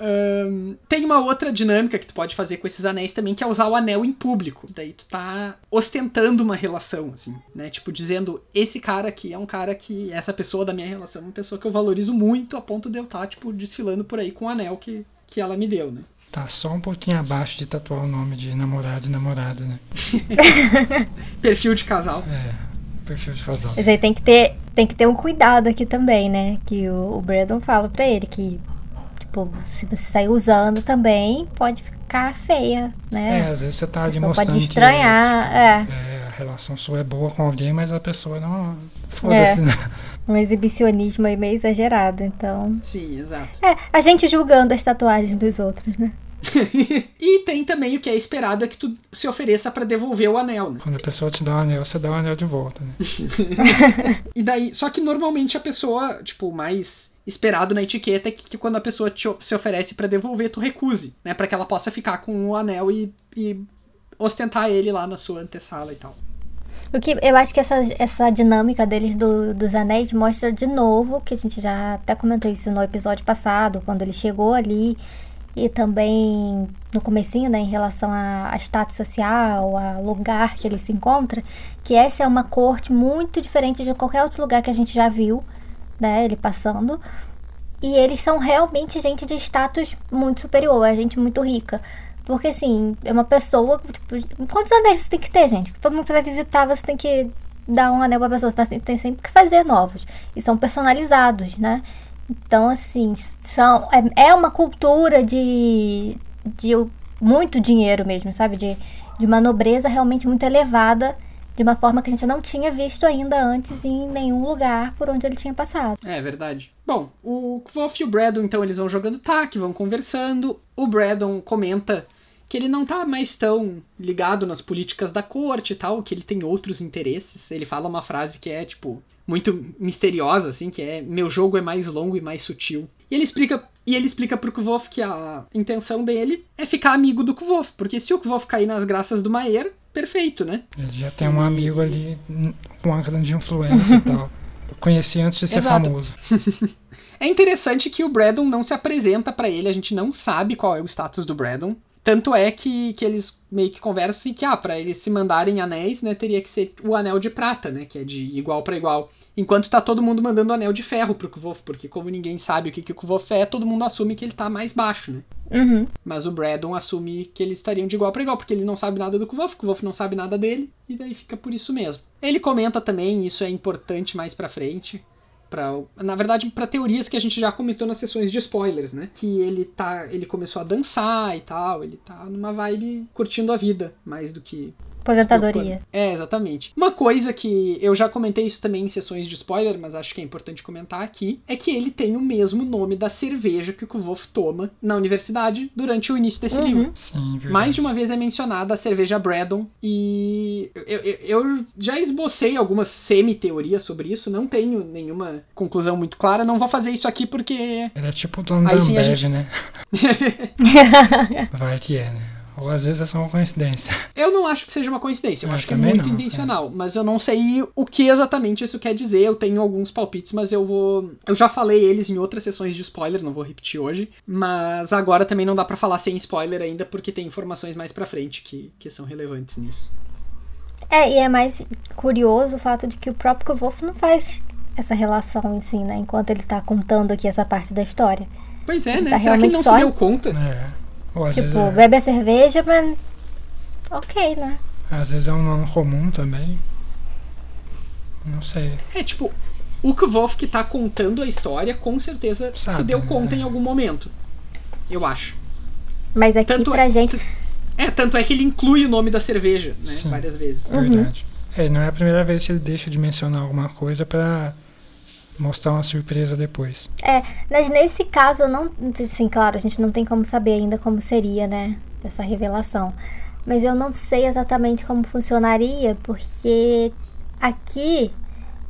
um, tem uma outra dinâmica que tu pode fazer com esses anéis também, que é usar o anel em público. Daí tu tá ostentando uma relação, assim, né? Tipo, dizendo, esse cara aqui é um cara que, essa pessoa da minha relação é uma pessoa que eu valorizo muito a ponto de eu estar, tá, tipo, desfilando por aí com o anel que, que ela me deu, né? Tá só um pouquinho abaixo de tatuar o nome de namorado e namorada, né? (laughs) Perfil de casal. É perfil de casal. Mas aí tem que ter, tem que ter um cuidado aqui também, né? Que o, o Brandon fala pra ele que tipo, se você sair usando também, pode ficar feia, né? É, às vezes você tá ali mostrando pode estranhar, que, é. é. A relação sua é boa com alguém, mas a pessoa não... Foda-se, é. né? Um exibicionismo aí meio exagerado, então... Sim, exato. É, a gente julgando as tatuagens dos outros, né? (laughs) e tem também o que é esperado é que tu se ofereça para devolver o anel, né? Quando a pessoa te dá o anel, você dá o anel de volta, né? (laughs) e daí, só que normalmente a pessoa, tipo, mais esperado na etiqueta é que, que quando a pessoa te, se oferece para devolver, tu recuse, né? Para que ela possa ficar com o anel e, e ostentar ele lá na sua antessala e tal. O que eu acho que essa, essa dinâmica deles do, dos anéis mostra de novo, que a gente já até comentou isso no episódio passado, quando ele chegou ali, e também no comecinho, né, em relação a, a status social, a lugar que ele se encontra, que essa é uma corte muito diferente de qualquer outro lugar que a gente já viu né? Ele passando. E eles são realmente gente de status muito superior, é gente muito rica. Porque, assim, é uma pessoa. Tipo, quantos anéis você tem que ter, gente? Todo mundo que você vai visitar, você tem que dar um anel pra pessoa. Você tá tem sempre que fazer novos. E são personalizados, né? Então, assim, são, é, é uma cultura de, de muito dinheiro mesmo, sabe? De, de uma nobreza realmente muito elevada de uma forma que a gente não tinha visto ainda antes em nenhum lugar por onde ele tinha passado. É verdade. Bom, o Kvof e o Braddon, então, eles vão jogando tac, vão conversando. O Braddon comenta que ele não tá mais tão ligado nas políticas da corte e tal, que ele tem outros interesses. Ele fala uma frase que é tipo: muito misteriosa, assim, que é meu jogo é mais longo e mais sutil. E ele explica e ele explica pro Kvolf que a intenção dele é ficar amigo do Kvolf, porque se o Kvolf cair nas graças do Maer, perfeito, né? Ele já tem um amigo ali com uma grande influência e (laughs) tal. Eu conheci antes de ser Exato. famoso. (laughs) É interessante que o Braddon não se apresenta pra ele, a gente não sabe qual é o status do Braddon. Tanto é que, que eles meio que conversam e que, ah, pra eles se mandarem anéis, né, teria que ser o anel de prata, né, que é de igual pra igual. Enquanto tá todo mundo mandando anel de ferro pro Kvolf, porque como ninguém sabe o que, que o Kvolf é, todo mundo assume que ele tá mais baixo, né. Uhum. Mas o Braddon assume que eles estariam de igual para igual, porque ele não sabe nada do Kvolf, o Kvolf não sabe nada dele, e daí fica por isso mesmo. Ele comenta também, isso é importante mais pra frente, pra, na verdade, para teorias que a gente já comentou nas sessões de spoilers, né? Que ele tá, ele começou a dançar e tal, ele tá numa vibe curtindo a vida, mais do que Aposentadoria. é, exatamente. Uma coisa que eu já comentei isso também em sessões de spoiler, mas acho que é importante comentar aqui, é que ele tem o mesmo nome da cerveja que o Kvolf toma na universidade durante o início desse Uhum. livro. Sim, verdade. Mais de uma vez é mencionada a cerveja Braddon e eu, eu- eu já esbocei algumas semi-teorias sobre isso, não tenho nenhuma conclusão muito clara, não vou fazer isso aqui porque Ele é tipo o dono Aí da Ambev, gente- né? (laughs) (laughs) Vai que é, né? Ou às vezes é só uma coincidência. (laughs) eu não acho que seja uma coincidência, eu Eu acho que é muito não, intencional, mas eu não sei o que exatamente isso quer dizer, eu tenho alguns palpites, mas eu vou... Eu já falei eles em outras sessões de spoiler, não vou repetir hoje, mas agora também não dá pra falar sem spoiler ainda, porque tem informações mais pra frente que, que são relevantes nisso. É, e é mais curioso o fato de que o próprio Kvolf não faz essa relação em si, né? Enquanto ele tá contando aqui essa parte da história. Pois é, Ele né? tá Será que ele não só se deu conta? É. Ou tipo, é, bebe a cerveja, mas. Ok, né? às vezes é um nome comum também. Não sei. É, tipo, o Kvolf que tá contando a história, com certeza se Sabe, deu né? conta em algum momento. Eu acho. Mas aqui Tanto pra é, gente. É, tanto é que ele inclui o nome da cerveja, né? Sim. Várias vezes. Verdade. É, não é a primeira vez que ele deixa de mencionar alguma coisa pra mostrar uma surpresa depois. É, mas nesse caso não. Sim, claro, a gente não tem como saber ainda como seria, né? Essa revelação. Mas eu não sei exatamente como funcionaria, porque aqui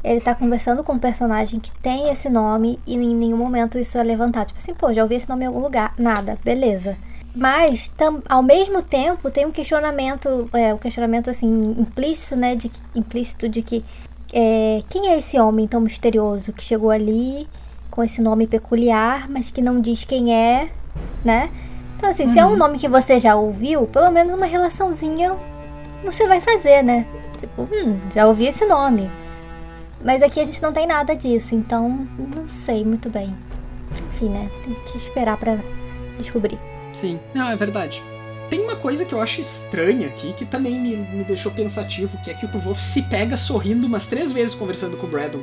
ele tá conversando com um personagem que tem esse nome e em nenhum momento isso é levantado. Tipo assim, pô, já ouvi esse nome em algum lugar. Nada, beleza. Mas, tam, ao mesmo tempo, tem um questionamento, é, um questionamento assim, implícito, né? De, implícito de que é, quem é esse homem tão misterioso que chegou ali com esse nome peculiar, mas que não diz quem é, né? Então, assim, se é um nome que você já ouviu, pelo menos uma relaçãozinha você vai fazer, né? Tipo, hum, já ouvi esse nome. Mas aqui a gente não tem nada disso, então não sei muito bem. Enfim, né? Tem que esperar pra descobrir. Sim. Não, é verdade. Tem uma coisa que eu acho estranha aqui, que também me, me deixou pensativo, que é que o Kvolf se pega sorrindo umas três vezes conversando com o Braddon.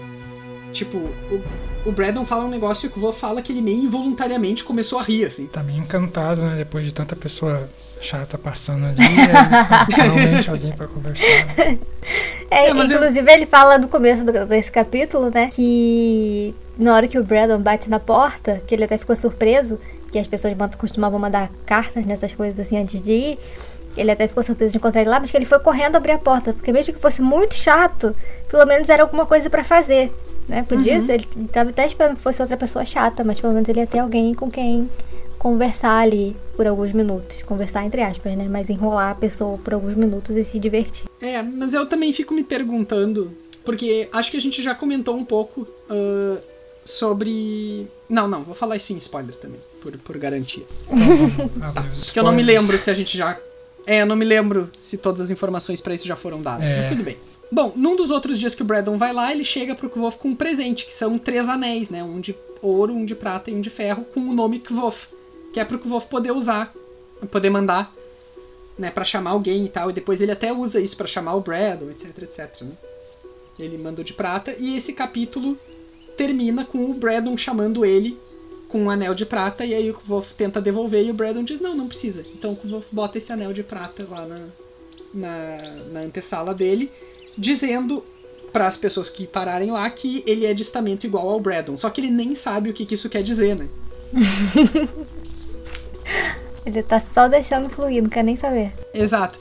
Tipo, o, o Braddon fala um negócio e o Kvolf fala que ele meio involuntariamente começou a rir, assim. Tá meio encantado, né? Depois de tanta pessoa chata passando ali. finalmente (laughs) alguém pra conversar. É, É, mas eu- inclusive ele fala no começo do- desse capítulo, né? Que na hora que o Braddon bate na porta, que ele até ficou surpreso, que as pessoas costumavam mandar cartas nessas coisas assim antes de ir. Ele até ficou surpreso de encontrar ele lá, mas que ele foi correndo abrir a porta, porque mesmo que fosse muito chato, pelo menos era alguma coisa pra fazer, né? Podia Uhum. ser, ele tava até esperando que fosse outra pessoa chata, mas pelo menos ele ia ter alguém com quem conversar ali por alguns minutos. Conversar entre aspas, né? Mas enrolar a pessoa por alguns minutos e se divertir. É, mas eu também fico me perguntando, porque acho que a gente já comentou um pouco ah, sobre. Não, não, vou falar isso em spoiler também, por, por garantia. (laughs) Os Porque eu não me lembro se a gente já. É, eu não me lembro se todas as informações pra isso já foram dadas, É. mas tudo bem. Bom, num dos outros dias que o Braddon vai lá, ele chega pro Kvolf com um presente, que são três anéis, né? Um de ouro, um de prata e um de ferro, com o nome Kvolf. Que é pro Kvolf poder usar, poder mandar, né? Pra chamar alguém e tal. E depois ele até usa isso pra chamar o Braddon, etc, etc, né? Ele manda o de prata. E esse capítulo termina com o Braddon chamando ele com um anel de prata, e aí o Kvolf tenta devolver e o Braddon diz, não, não precisa. Então o Kvolf bota esse anel de prata lá na, na, na antessala dele, dizendo para as pessoas que pararem lá que ele é de estamento igual ao Braddon. Só que ele nem sabe o que, que isso quer dizer, né? (laughs) Ele tá só deixando fluir, não quer nem saber. Exato.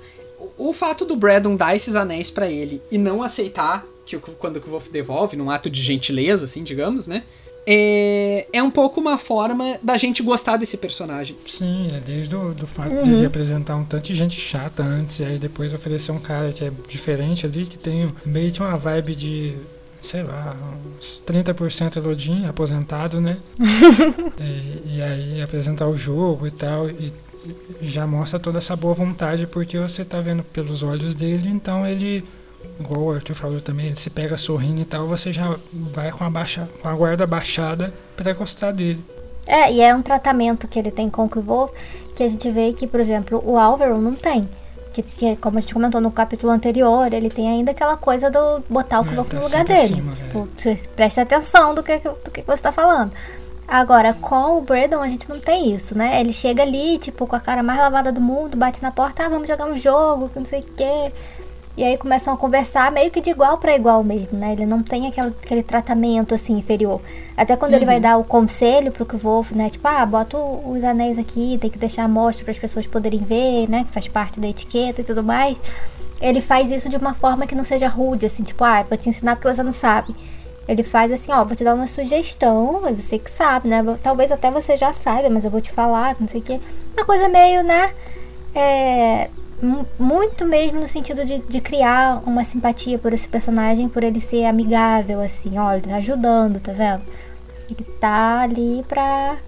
O, o fato do Braddon dar esses anéis pra ele e não aceitar, que quando o Wolf devolve, num ato de gentileza, assim, digamos, né? É, é um pouco uma forma da gente gostar desse personagem. Sim, é desde o do fato uhum. de ele apresentar um tanto de gente chata antes, e aí depois oferecer um cara que é diferente ali, que tem meio que uma vibe de sei lá, uns 30% Elodin, aposentado, né? (laughs) e, e, aí apresentar o jogo e tal, e, e já mostra toda essa boa vontade, porque você tá vendo pelos olhos dele, então ele, igual o Arthur falou também, se pega sorrindo e tal, você já vai com a, baixa, com a guarda baixada para gostar dele. É, e é um tratamento que ele tem com o Wolf, que a gente vê que, por exemplo, o Álvaro não tem. Que, que, como a gente comentou no capítulo anterior, ele tem ainda aquela coisa do botar o é, tá no lugar dele. Cima, tipo, é. preste atenção do que, do que você tá falando. Agora, com o Brandon, a gente não tem isso, né? Ele chega ali, tipo, com a cara mais lavada do mundo, bate na porta, ah, vamos jogar um jogo, não sei o quê. E aí começam a conversar meio que de igual para igual mesmo, né? Ele não tem aquele, aquele tratamento assim inferior. Até quando uhum. ele vai uhum. dar o conselho pro Kvolf, né? Tipo, ah, bota os anéis aqui, tem que deixar a mostra para as pessoas poderem ver, né? Que faz parte da etiqueta e tudo mais. Ele faz isso de uma forma que não seja rude, assim, tipo, ah, vou te ensinar porque você não sabe. Ele faz assim, ó, vou te dar uma sugestão, você que sabe, né? Talvez até você já saiba, mas eu vou te falar, não sei o quê. Uma coisa meio, né? É, muito mesmo no sentido de, de criar uma simpatia por esse personagem, por ele ser amigável, assim, olha, tá ajudando, tá vendo? Ele tá ali pra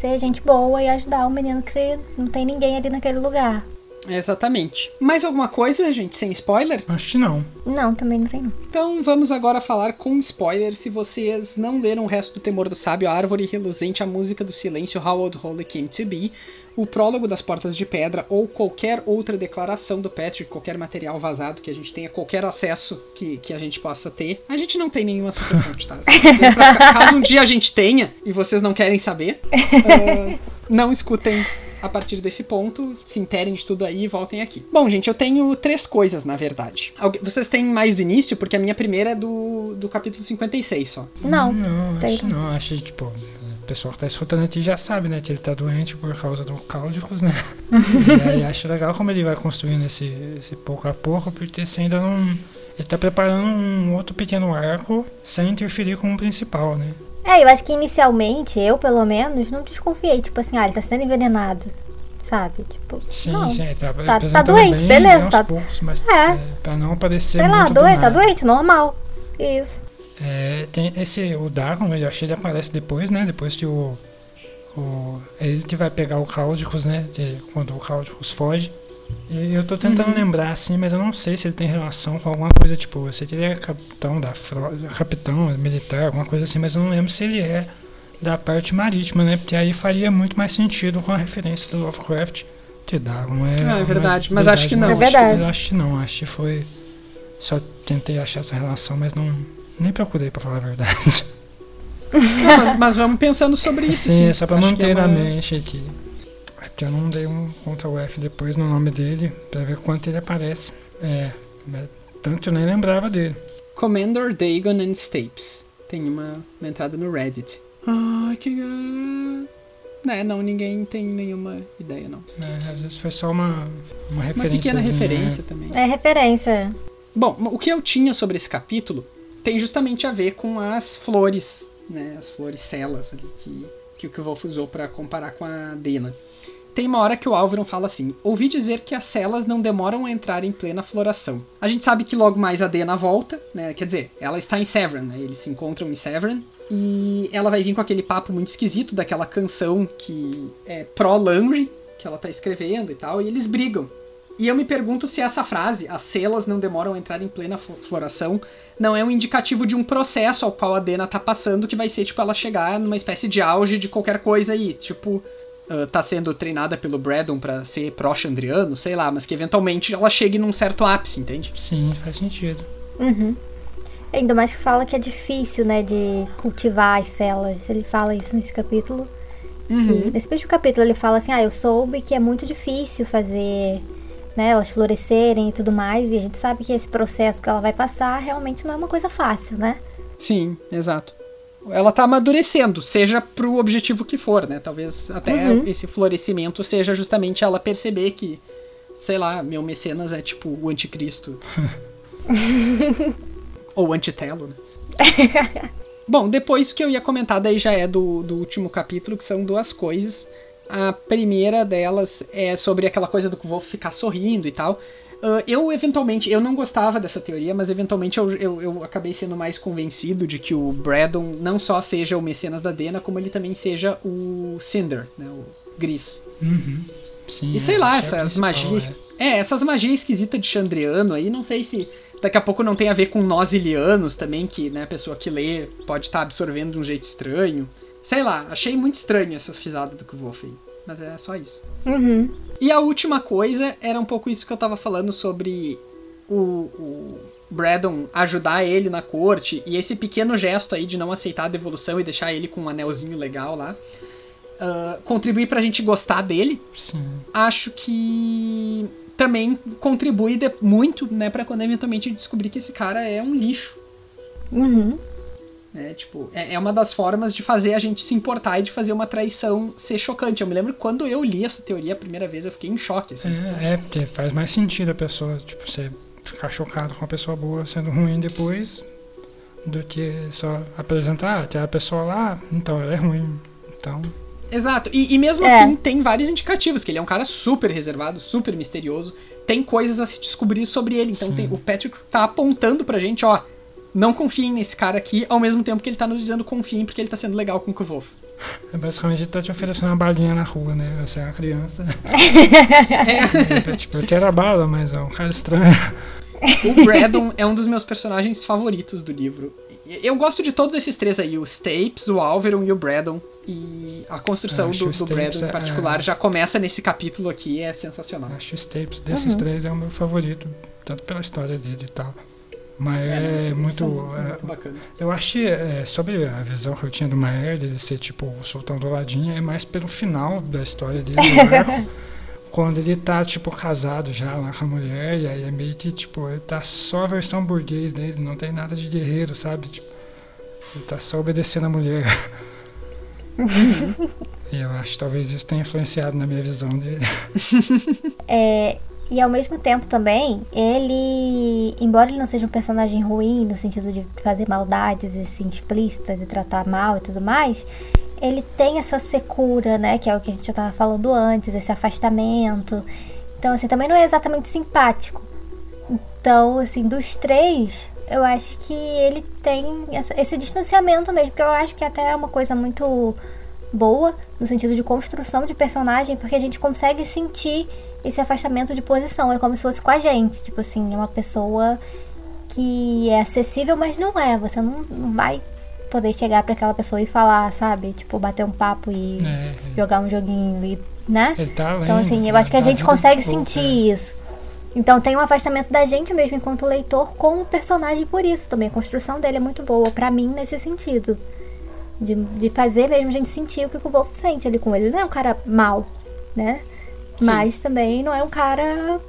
ser gente boa e ajudar o menino que não tem ninguém ali naquele lugar. Exatamente. Mais alguma coisa, gente, sem spoiler? Acho que não. Não, também não tem. Então vamos agora falar com spoiler. Se vocês não leram o resto do Temor do Sábio, a Árvore Reluzente, a Música do Silêncio, How Old Holy Came to Be, o prólogo das Portas de Pedra ou qualquer outra declaração do Patrick, qualquer material vazado que a gente tenha, qualquer acesso que, que a gente possa ter. A gente não tem nenhuma superfonte, tá? (laughs) Caso um dia a gente tenha e vocês não querem saber, uh, (laughs) não escutem a partir desse ponto, se interem de tudo aí e voltem aqui. Bom, gente, eu tenho três coisas, na verdade. Vocês têm mais do início? Porque a minha primeira é do, do capítulo 56 só. Não. Não, acho não. Acho, tipo, o pessoal que tá escutando aqui já sabe, né? Que ele tá doente por causa do cáudicos, né? (laughs) e aí acho legal como ele vai construindo esse, esse pouco a pouco, porque você ainda não. Ele tá preparando um outro pequeno arco sem interferir com o principal, né? É, eu acho que inicialmente, eu pelo menos, não desconfiei, tipo assim, ah, ele tá sendo envenenado. Sabe? Tipo. Sim, não. sim, tá, tá, tá doente, bem, beleza. Tá... Poucos, mas, é. é. Pra não aparecer. Sei lá, doente, tá doente, normal. Isso. É, tem esse, o eu achei ele aparece depois, né? Depois que o. o é ele que vai pegar o Cáudicos, né? De, quando o Cáudicos foge. E eu tô tentando uhum. lembrar assim, mas eu não sei se ele tem relação com alguma coisa, tipo, eu sei que ele é capitão da frota, capitão militar, alguma coisa assim, mas eu não lembro se ele é da parte marítima, né? Porque aí faria muito mais sentido com a referência do Lovecraft que Dagon é. Ah, é verdade, mas acho que não. É verdade. Acho, acho que não, acho que foi. Só tentei achar essa relação, mas não, nem procurei pra falar a verdade. (laughs) Não, mas, mas, vamos pensando sobre isso. Sim, sim. é só pra Acho manter é uma... na mente aqui. É porque eu não dei um Ctrl F depois no nome dele pra ver quanto ele aparece. É, tanto eu nem lembrava dele. Commander Dagon and Stapes. Tem uma, uma entrada no Reddit. Ai, que. É, não, ninguém tem nenhuma ideia, não. É, às vezes foi só uma, uma referência. Uma pequena referência né? também. É referência. Bom, o que eu tinha sobre esse capítulo tem justamente a ver com as flores, né? As flores celas ali que, que o Wolf usou para comparar com a Dena. Tem uma hora que o Álvaro fala assim: Ouvi dizer que as celas não demoram a entrar em plena floração. A gente sabe que logo mais a Dena volta, né? Quer dizer, ela está em Severn, né? Eles se encontram em Severn. E ela vai vir com aquele papo muito esquisito daquela canção que é pró-Landry, que ela tá escrevendo e tal, e eles brigam. E eu me pergunto se essa frase, as celas não demoram a entrar em plena floração, não é um indicativo de um processo ao qual a Dena tá passando, que vai ser, tipo, ela chegar numa espécie de auge de qualquer coisa aí. Tipo, uh, tá sendo treinada pelo Braddon para ser pró-Chandriano, sei lá, mas que eventualmente ela chegue num certo ápice, entende? Sim, faz sentido. Uhum. Ainda mais que fala que é difícil, né, de cultivar as celas. Ele fala isso nesse capítulo. Uhum. Que, nesse mesmo capítulo ele fala assim, ah, eu soube que é muito difícil fazer né, elas florescerem e tudo mais. E a gente sabe que esse processo que ela vai passar realmente não é uma coisa fácil, né? Sim, exato. Ela tá amadurecendo, seja pro objetivo que for, né? Talvez até uhum. esse florescimento seja justamente ela perceber que, sei lá, meu mecenas é tipo o anticristo. (laughs) Ou antitelo, né? Bom, depois o que eu ia comentar daí já é do, do último capítulo, que são duas coisas. A primeira delas é sobre aquela coisa do que vou ficar sorrindo e tal. Uh, eu, eventualmente, eu não gostava dessa teoria, mas eventualmente eu, eu, eu, acabei sendo mais convencido de que o Braddon não só seja o Mecenas da Dena, como ele também seja o Cinder, né, o Gris. Uhum. Sim, e sei lá, essas magias. É. é. essas magias esquisitas de Chandriano aí, não sei se daqui a pouco não tem a ver com nós ilianos também, que né, a pessoa que lê pode estar tá absorvendo de um jeito estranho. Sei lá, achei muito estranho essas risadas do Kvolf aí. Mas é só isso. Uhum. E a última coisa era um pouco isso que eu tava falando sobre o, o Braddon ajudar ele na corte e esse pequeno gesto aí de não aceitar a devolução e deixar ele com um anelzinho legal lá. Uh, contribuir pra gente gostar dele. Sim. Acho que também contribui muito, né, para quando eventualmente descobrir que esse cara é um lixo. Uhum. É, tipo, é, é, uma das formas de fazer a gente se importar e de fazer uma traição ser chocante. Eu me lembro quando eu li essa teoria a primeira vez, eu fiquei em choque, assim. É, é porque faz mais sentido a pessoa, tipo, você ficar chocado com uma pessoa boa sendo ruim depois do que só apresentar, ah, tem a pessoa lá, então ela é ruim, então... Exato, e, e mesmo é. assim tem vários indicativos, que ele é um cara super reservado, super misterioso, tem coisas a se descobrir sobre ele, então tem, o Patrick tá apontando pra gente, ó, não confiem nesse cara aqui, ao mesmo tempo que ele tá nos dizendo confiem porque ele tá sendo legal com o Kvolf. É basicamente ele tá te oferecendo uma balinha na rua, né? Você é uma criança. (laughs) é. é tipo, eu quero a bala, mas é um cara estranho. O Braddon é um dos meus personagens favoritos do livro. Eu gosto de todos esses três aí, o Stapes, o Alveron e o Braddon. E a construção do, do Braddon em é, particular é... já começa nesse capítulo aqui, é sensacional. Acho o Stapes desses uhum. três é o meu favorito, tanto pela história dele e tal. Mas é, é muito. São, é, muito bacana. Eu achei, é, sobre a visão que eu tinha do Maer, dele ser tipo o sultão do ladinho, é mais pelo final da história dele, (laughs) quando ele tá, tipo, casado já lá com a mulher, e aí é meio que, tipo, ele tá só a versão burguês dele, não tem nada de guerreiro, sabe? Tipo, ele tá só obedecendo a mulher. (laughs) e eu acho que talvez isso tenha influenciado na minha visão dele. É, e ao mesmo tempo também, ele, embora ele não seja um personagem ruim no sentido de fazer maldades assim explícitas e tratar mal e tudo mais, ele tem essa secura, né, que é o que a gente já tava falando antes, esse afastamento. Então assim, também não é exatamente simpático. Então, assim, dos três, eu acho que ele tem essa, esse distanciamento mesmo, porque eu acho que até é uma coisa muito boa no sentido de construção de personagem, porque a gente consegue sentir esse afastamento de posição. É como se fosse com a gente. Tipo assim, é uma pessoa que é acessível, mas não é. Você não, não vai poder chegar para aquela pessoa e falar, sabe? Tipo, bater um papo e é, é. jogar um joguinho e, né? Tá então, assim, eu acho que a tá gente consegue sentir é. isso. Então tem um afastamento da gente mesmo enquanto leitor com o personagem por isso também. A construção dele é muito boa, para mim, nesse sentido. De, de fazer mesmo a gente sentir o que o Wolf sente ali com ele. Ele não é um cara mal, né? Sim. Mas também não é um cara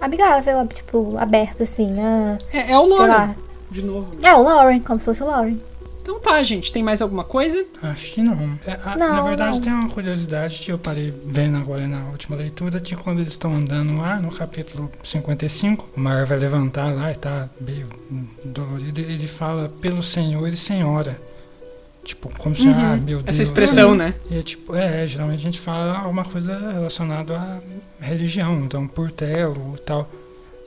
amigável, tipo, aberto assim. A, é, é o Lauren. De novo. Né? É o Lauren, como se fosse o Lauren. Então tá, gente. Tem mais alguma coisa? Acho que não. É, a, não na verdade, não. tem uma curiosidade que eu parei vendo agora na última leitura, de quando eles estão andando lá no capítulo 55, o Mar vai levantar lá e tá meio dolorido, ele fala pelo senhor e senhora. Tipo, como se, uhum. ah, meu Deus. Essa expressão, né? E é tipo, é, geralmente a gente fala alguma coisa relacionada à religião, então, por telo e tal.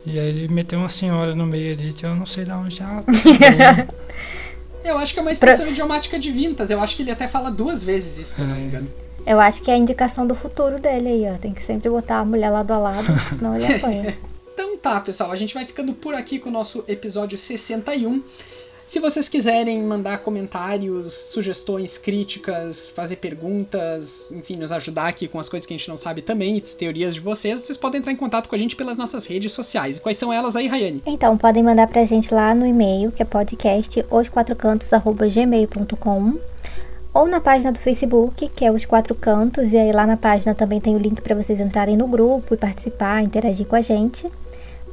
E aí ele meteu uma senhora no meio ali, que eu não sei de onde ela (laughs) tá Eu acho que é uma expressão pra... idiomática de Vintas. Eu acho que ele até fala duas vezes isso, se não me é. engano. Eu acho que é a indicação do futuro dele aí, ó. Tem que sempre botar a mulher lado a lado, senão ele (laughs) apanha. então tá, pessoal. A gente vai ficando por aqui com o nosso episódio 61. Se vocês quiserem mandar comentários, sugestões, críticas, fazer perguntas, enfim, nos ajudar aqui com as coisas que a gente não sabe também, teorias de vocês, vocês podem entrar em contato com a gente pelas nossas redes sociais. Quais são elas aí, Rayane? Então, podem mandar pra gente lá no e-mail, que é podcast osquatrocantos@gmail.com ou na página do Facebook, que é Os Quatro Cantos, e aí lá na página também tem o link para vocês entrarem no grupo e participar, interagir com a gente.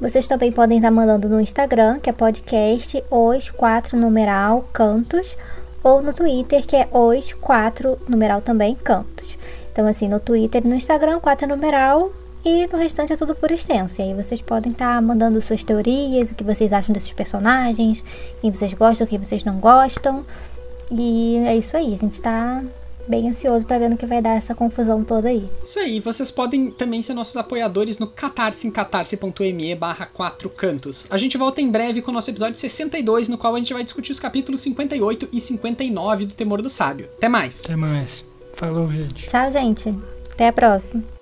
Vocês também podem estar mandando no Instagram, que é podcast os 4 numeral cantos, ou no Twitter, que é os 4 numeral também cantos. Então, assim, no Twitter e no Instagram, 4 numeral, E no restante é tudo por extenso. E aí vocês podem estar mandando suas teorias, o que vocês acham desses personagens, quem vocês gostam, quem vocês não gostam. E é isso aí, a gente tá bem ansioso para ver no que vai dar essa confusão toda aí. Isso aí, vocês podem também ser nossos apoiadores no catarse em catarse.me barra 4 cantos. A gente volta em breve com o nosso episódio 62, no qual a gente vai discutir os capítulos 58 e 59 do Temor do Sábio. Até mais! Até mais. Falou, gente. Tchau, gente. Até a próxima.